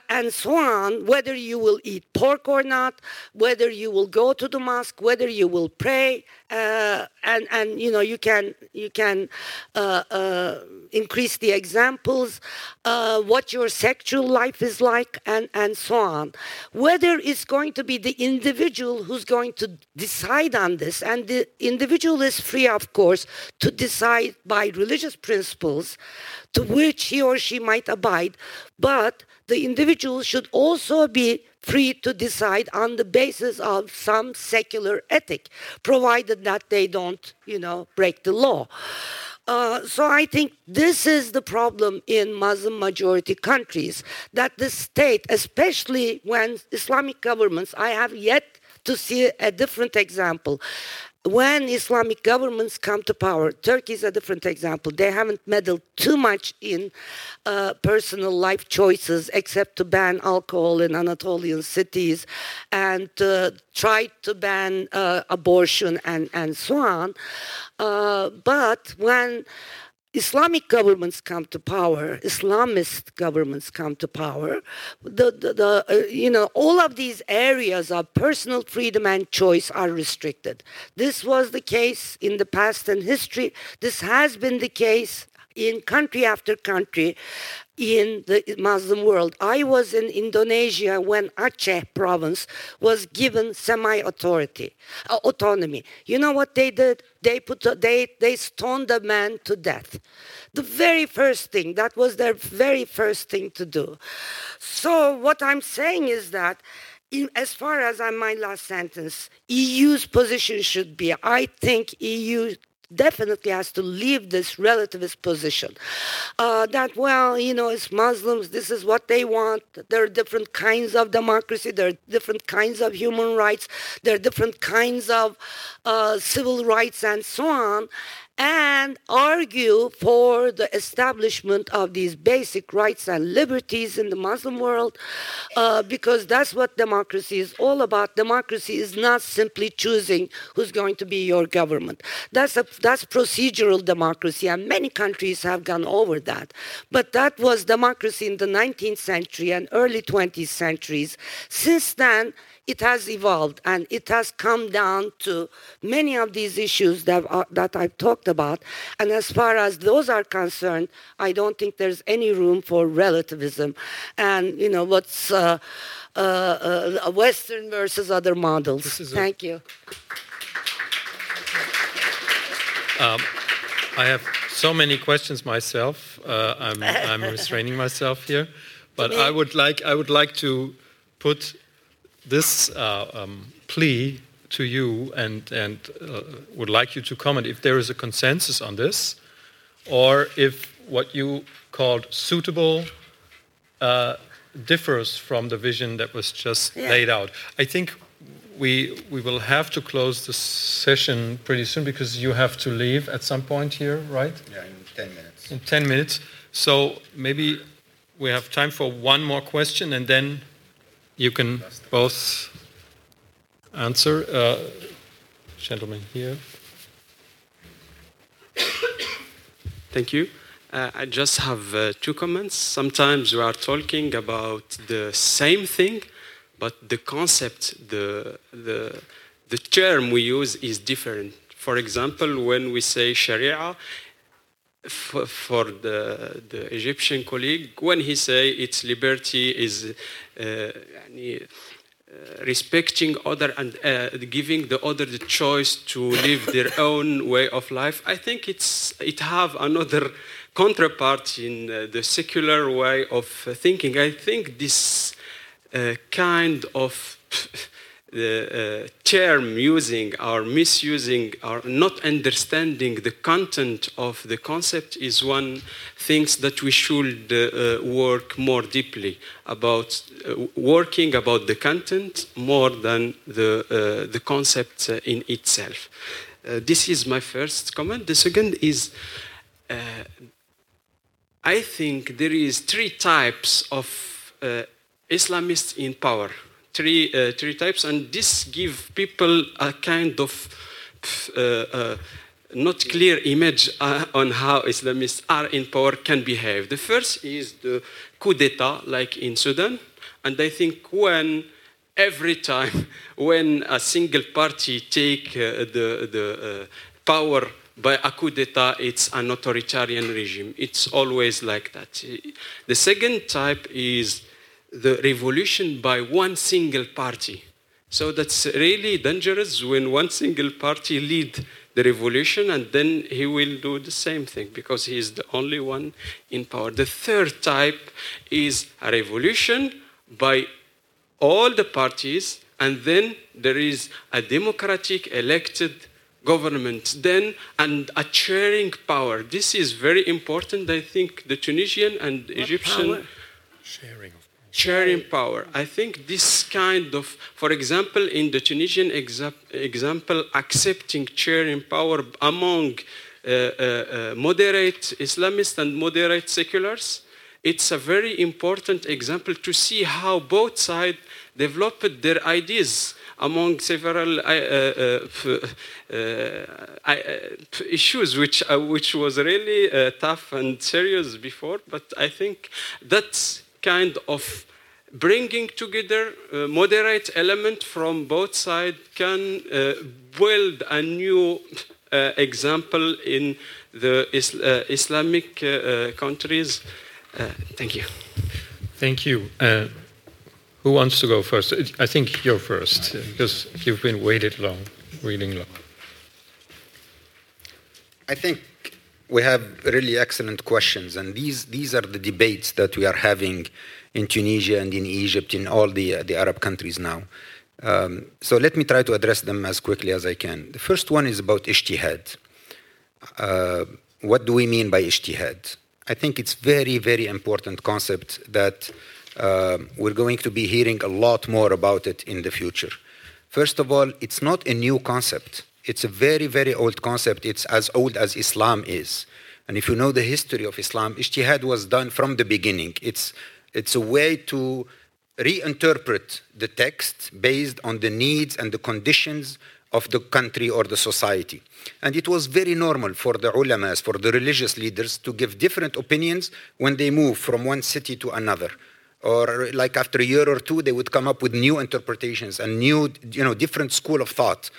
and so on, whether you will eat pork or not, whether you will go to the mosque, whether you will pray, uh, and and you know you can you can uh, uh, increase the examples, uh, what your sexual life is like, and and so on. Whether it's going to be the individual who's going to decide on this, and the individual is free, of course, to decide by religious principles to which he or she might abide, but the individual should also be free to decide on the basis of some secular ethic, provided that they don't, you know, break the law. Uh, so I think this is the problem in Muslim majority countries that the state, especially when Islamic governments, I have yet to see a different example when Islamic governments come to power, Turkey is a different example. They haven't meddled too much in uh, personal life choices except to ban alcohol in Anatolian cities and uh, tried to ban uh, abortion and, and so on. Uh, but when Islamic governments come to power, Islamist governments come to power, the, the, the uh, you know, all of these areas of personal freedom and choice are restricted. This was the case in the past and history. This has been the case in country after country in the Muslim world. I was in Indonesia when Aceh province was given semi-authority, uh, autonomy. You know what they did? They put they they stoned a man to death. The very first thing that was their very first thing to do. So what I'm saying is that. In, as far as my last sentence, EU's position should be, I think EU definitely has to leave this relativist position. Uh, that, well, you know, it's Muslims, this is what they want. There are different kinds of democracy, there are different kinds of human rights, there are different kinds of uh, civil rights, and so on and argue for the establishment of these basic rights and liberties in the Muslim world, uh, because that's what democracy is all about. Democracy is not simply choosing who's going to be your government. That's a, that's procedural democracy, and many countries have gone over that. But that was democracy in the 19th century and early 20th centuries. Since then, it has evolved and it has come down to many of these issues that, are, that I've talked about. And as far as those are concerned, I don't think there's any room for relativism and, you know, what's uh, uh, uh, Western versus other models. Thank a, you. Um, I have so many questions myself. Uh, I'm, I'm (laughs) restraining myself here, but I would like I would like to put this uh, um, plea to you and, and uh, would like you to comment if there is a consensus on this or if what you called suitable uh, differs from the vision that was just yeah. laid out. I think we, we will have to close the session pretty soon because you have to leave at some point here, right? Yeah, in 10 minutes. In 10 minutes. So maybe we have time for one more question and then you can both answer. Uh, gentleman here. Thank you. Uh, I just have uh, two comments. Sometimes we are talking about the same thing, but the concept, the, the, the term we use is different. For example, when we say Sharia, for, for the, the, Egyptian colleague, when he say its liberty is uh, uh, respecting other and uh, giving the other the choice to live their own way of life, I think it's it have another counterpart in uh, the secular way of thinking. I think this uh, kind of (laughs) the uh, term using or misusing or not understanding the content of the concept is one things that we should uh, uh, work more deeply about uh, working about the content more than the uh, the concept uh, in itself. This is my first comment. The second is I think there is three types of Islamists in power three, uh, three types, and this give people a kind of uh, uh, not clear image uh, on how Islamists are in power can behave. The first is the coup d'etat, like in Sudan, and I think when every time (laughs) when a single party take the, the power by a coup d'etat, it's an authoritarian regime. It's always like that. The second type is the revolution by one single party. So that's really dangerous when one single party lead the revolution and then he will do the same thing because he is the only one in power. The third type is a revolution by all the parties and then there is a democratic elected government then and a chairing power. This is very important. I think the Tunisian and what Egyptian power? sharing sharing power. I think this kind of, for example, in the Tunisian exa example, accepting sharing power among uh, uh, uh, moderate Islamists and moderate seculars, it's a very important example to see how both sides developed their ideas among several uh, uh, uh, issues, which, which was really tough and serious before. But I think that's kind of bringing together a moderate element from both sides can uh, build a new uh, example in the Isl uh, Islamic uh, uh, countries. Uh, thank you. Thank you. who wants to go first? I think you're first because you've been waited long, reading long. I think we have really excellent questions, and these these are the debates that we are having in Tunisia and in Egypt, in all the, the Arab countries now. Um, so let me try to address them as quickly as I can. The first one is about ijtihad. Uh, what do we mean by ijtihad? I think it's very, very important concept that uh, we're going to be hearing a lot more about it in the future. First of all, it's not a new concept. It's a very, very old concept. It's as old as Islam is. And if you know the history of Islam, ijtihad was done from the beginning. It's it's a way to reinterpret the text based on the needs and the conditions of the country or the society. And it was very normal for the ulamas, for the religious leaders, to give different opinions when they move from one city to another. Or like after a year or two, they would come up with new interpretations and new, you know, different school of thought.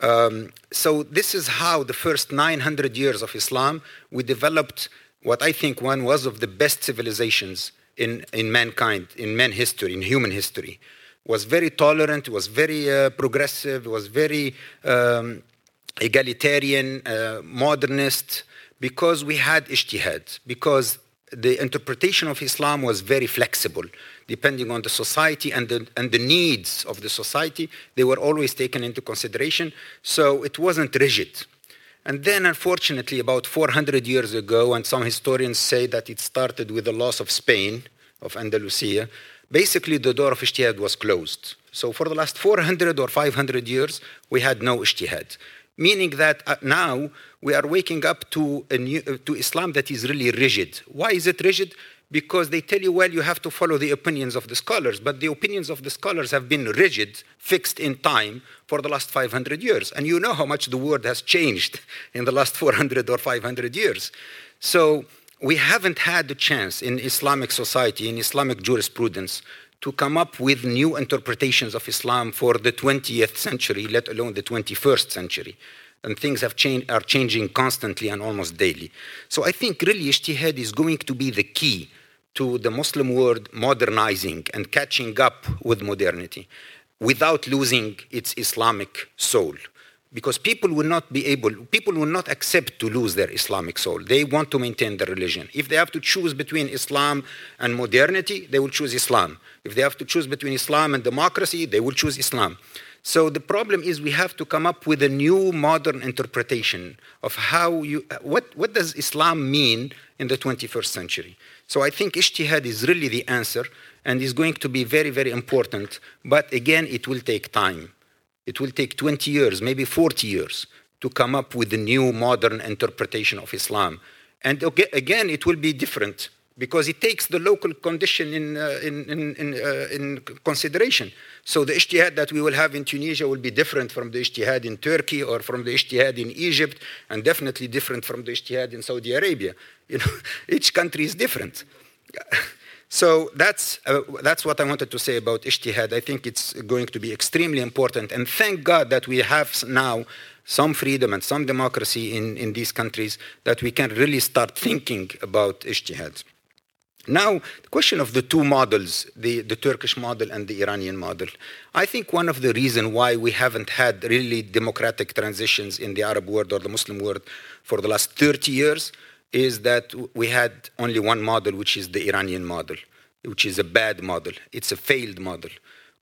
Um, so this is how the first 900 years of Islam, we developed what I think one was of the best civilizations in, in mankind, in man history, in human history. Was very tolerant, was very uh, progressive, was very um, egalitarian, uh, modernist, because we had ijtihad, because the interpretation of Islam was very flexible, depending on the society and the, and the needs of the society. They were always taken into consideration, so it wasn't rigid. And then, unfortunately, about 400 years ago, and some historians say that it started with the loss of Spain, of Andalusia, basically the door of ijtihad was closed. So for the last 400 or 500 years, we had no ijtihad. Meaning that uh, now we are waking up to, a new, uh, to Islam that is really rigid. Why is it rigid? Because they tell you, well, you have to follow the opinions of the scholars, but the opinions of the scholars have been rigid, fixed in time for the last 500 years. And you know how much the world has changed (laughs) in the last 400 or 500 years. So we haven't had the chance in Islamic society, in Islamic jurisprudence, to come up with new interpretations of Islam for the 20th century, let alone the 21st century and things have are changing constantly and almost daily. So I think really ijtihad is going to be the key to the Muslim world modernizing and catching up with modernity without losing its Islamic soul. because people will not be able, people will not accept to lose their Islamic soul. They want to maintain their religion. If they have to choose between Islam and modernity, they will choose Islam. If they have to choose between Islam and democracy, they will choose Islam. So the problem is we have to come up with a new modern interpretation of how you, what, what does Islam mean in the 21st century? So I think ijtihad is really the answer and is going to be very, very important. But again, it will take time. It will take 20 years, maybe 40 years, to come up with a new modern interpretation of Islam. And again, it will be different because it takes the local condition in, uh, in, in, in, uh, in, consideration. So the ijtihad that we will have in Tunisia will be different from the ijtihad in Turkey or from the ijtihad in Egypt, and definitely different from the ijtihad in Saudi Arabia. (laughs) You know, each country is different. (laughs) So that's, uh, that's what I wanted to say about ijtihad. I think it's going to be extremely important. And thank God that we have now some freedom and some democracy in, in these countries that we can really start thinking about ijtihad. Now, the question of the two models, the, the Turkish model and the Iranian model. I think one of the reasons why we haven't had really democratic transitions in the Arab world or the Muslim world for the last 30 years is that we had only one model, which is the Iranian model, which is a bad model. It's a failed model.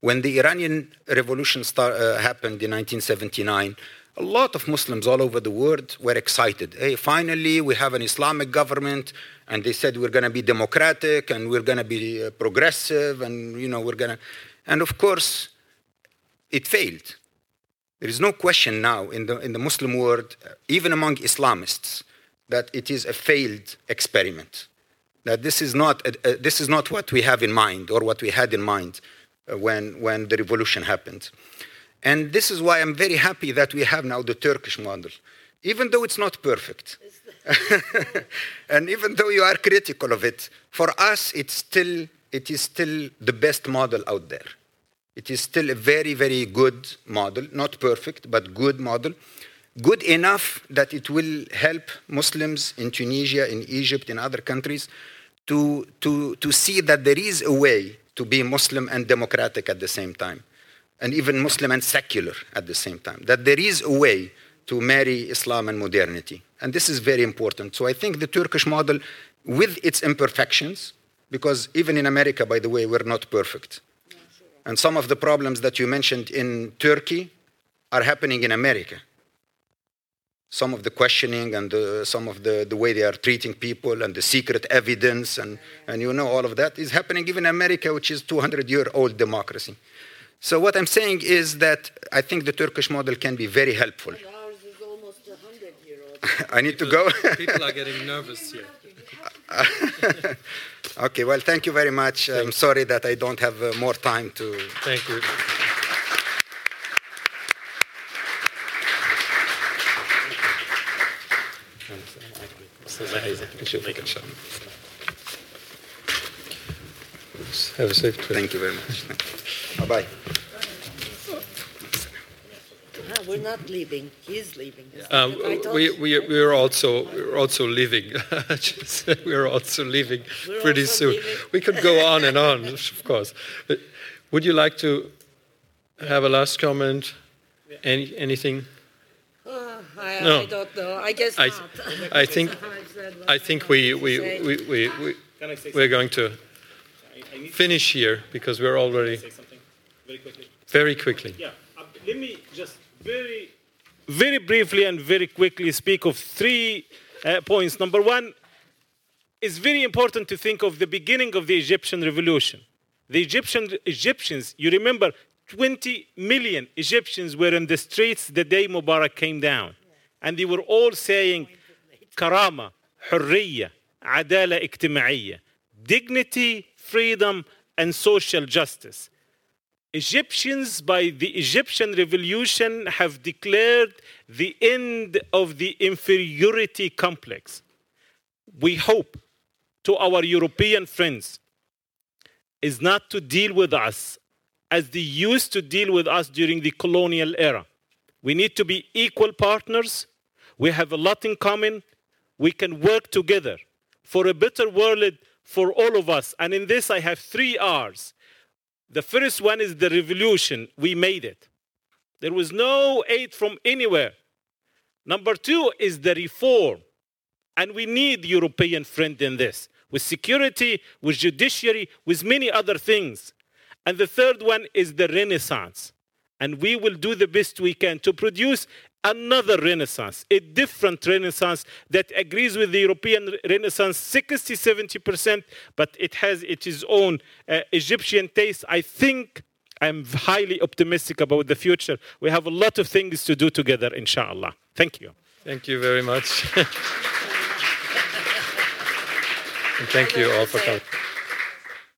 When the Iranian revolution start, uh, happened in 1979, a lot of Muslims all over the world were excited. Hey, finally, we have an Islamic government, and they said we're going to be democratic and we're going to be uh, progressive, and you know we're going to. And of course, it failed. There is no question now in the in the Muslim world, uh, even among Islamists, that it is a failed experiment. That this is not, a, a, this is not what we have in mind or what we had in mind uh, when, when the revolution happened. And this is why I'm very happy that we have now the Turkish model, even though it's not perfect. (laughs) and even though you are critical of it, for us it's still, it is still the best model out there. It is still a very, very good model, not perfect, but good model good enough that it will help Muslims in Tunisia, in Egypt, in other countries to, to, to see that there is a way to be Muslim and democratic at the same time, and even Muslim and secular at the same time. That there is a way to marry Islam and modernity. And this is very important. So I think the Turkish model, with its imperfections, because even in America, by the way, we're not perfect. And some of the problems that you mentioned in Turkey are happening in America some of the questioning and the, some of the, the way they are treating people and the secret evidence and, and you know all of that is happening even in america which is 200 year old democracy so what I'm saying is that I think the Turkish model can be very helpful. (laughs) I need people, to go. people are getting nervous here. (laughs) okay, well, thank you very much. Thank I'm sorry that I don't have uh, more time to. Thank you. Have a safe trip. Thank you very much. Bye bye. No, we're not leaving. He's leaving. Um, we, we, we are also (laughs) we're also leaving. we're also leaving We're pretty also soon. leaving. We could go on and on, (laughs) of course. But would you like to have a last comment? Any anything? Uh, I, No. I don't know. I guess I, not. I think I've said what I think we we, we, we, we we're going to finish here because we're already something very quickly. very quickly. Yeah, uh, let me just very, very briefly and very quickly speak of three uh, points. Number one, it's very important to think of the beginning of the Egyptian revolution. The Egyptian Egyptians, you remember, 20 million Egyptians were in the streets the day Mubarak came down, and they were all saying, "Karama, حرية, عدالة اجتماعية, dignity, freedom, and social justice." Egyptians, by the Egyptian revolution, have declared the end of the inferiority complex. We hope to our European friends is not to deal with us as they used to deal with us during the colonial era. We need to be equal partners. We have a lot in common. We can work together for a better world for all of us. And in this, I have three R's. The first one is the revolution. We made it. There was no aid from anywhere. Number two is the reform. And we need European friend in this, with security, with judiciary, with many other things. And the third one is the renaissance. And we will do the best we can to produce another renaissance, a different renaissance that agrees with the European renaissance 60, 70%, but it has its own uh, Egyptian taste. I think I'm highly optimistic about the future. We have a lot of things to do together, inshallah. Thank you. Thank you very much. (laughs) thank you all for coming.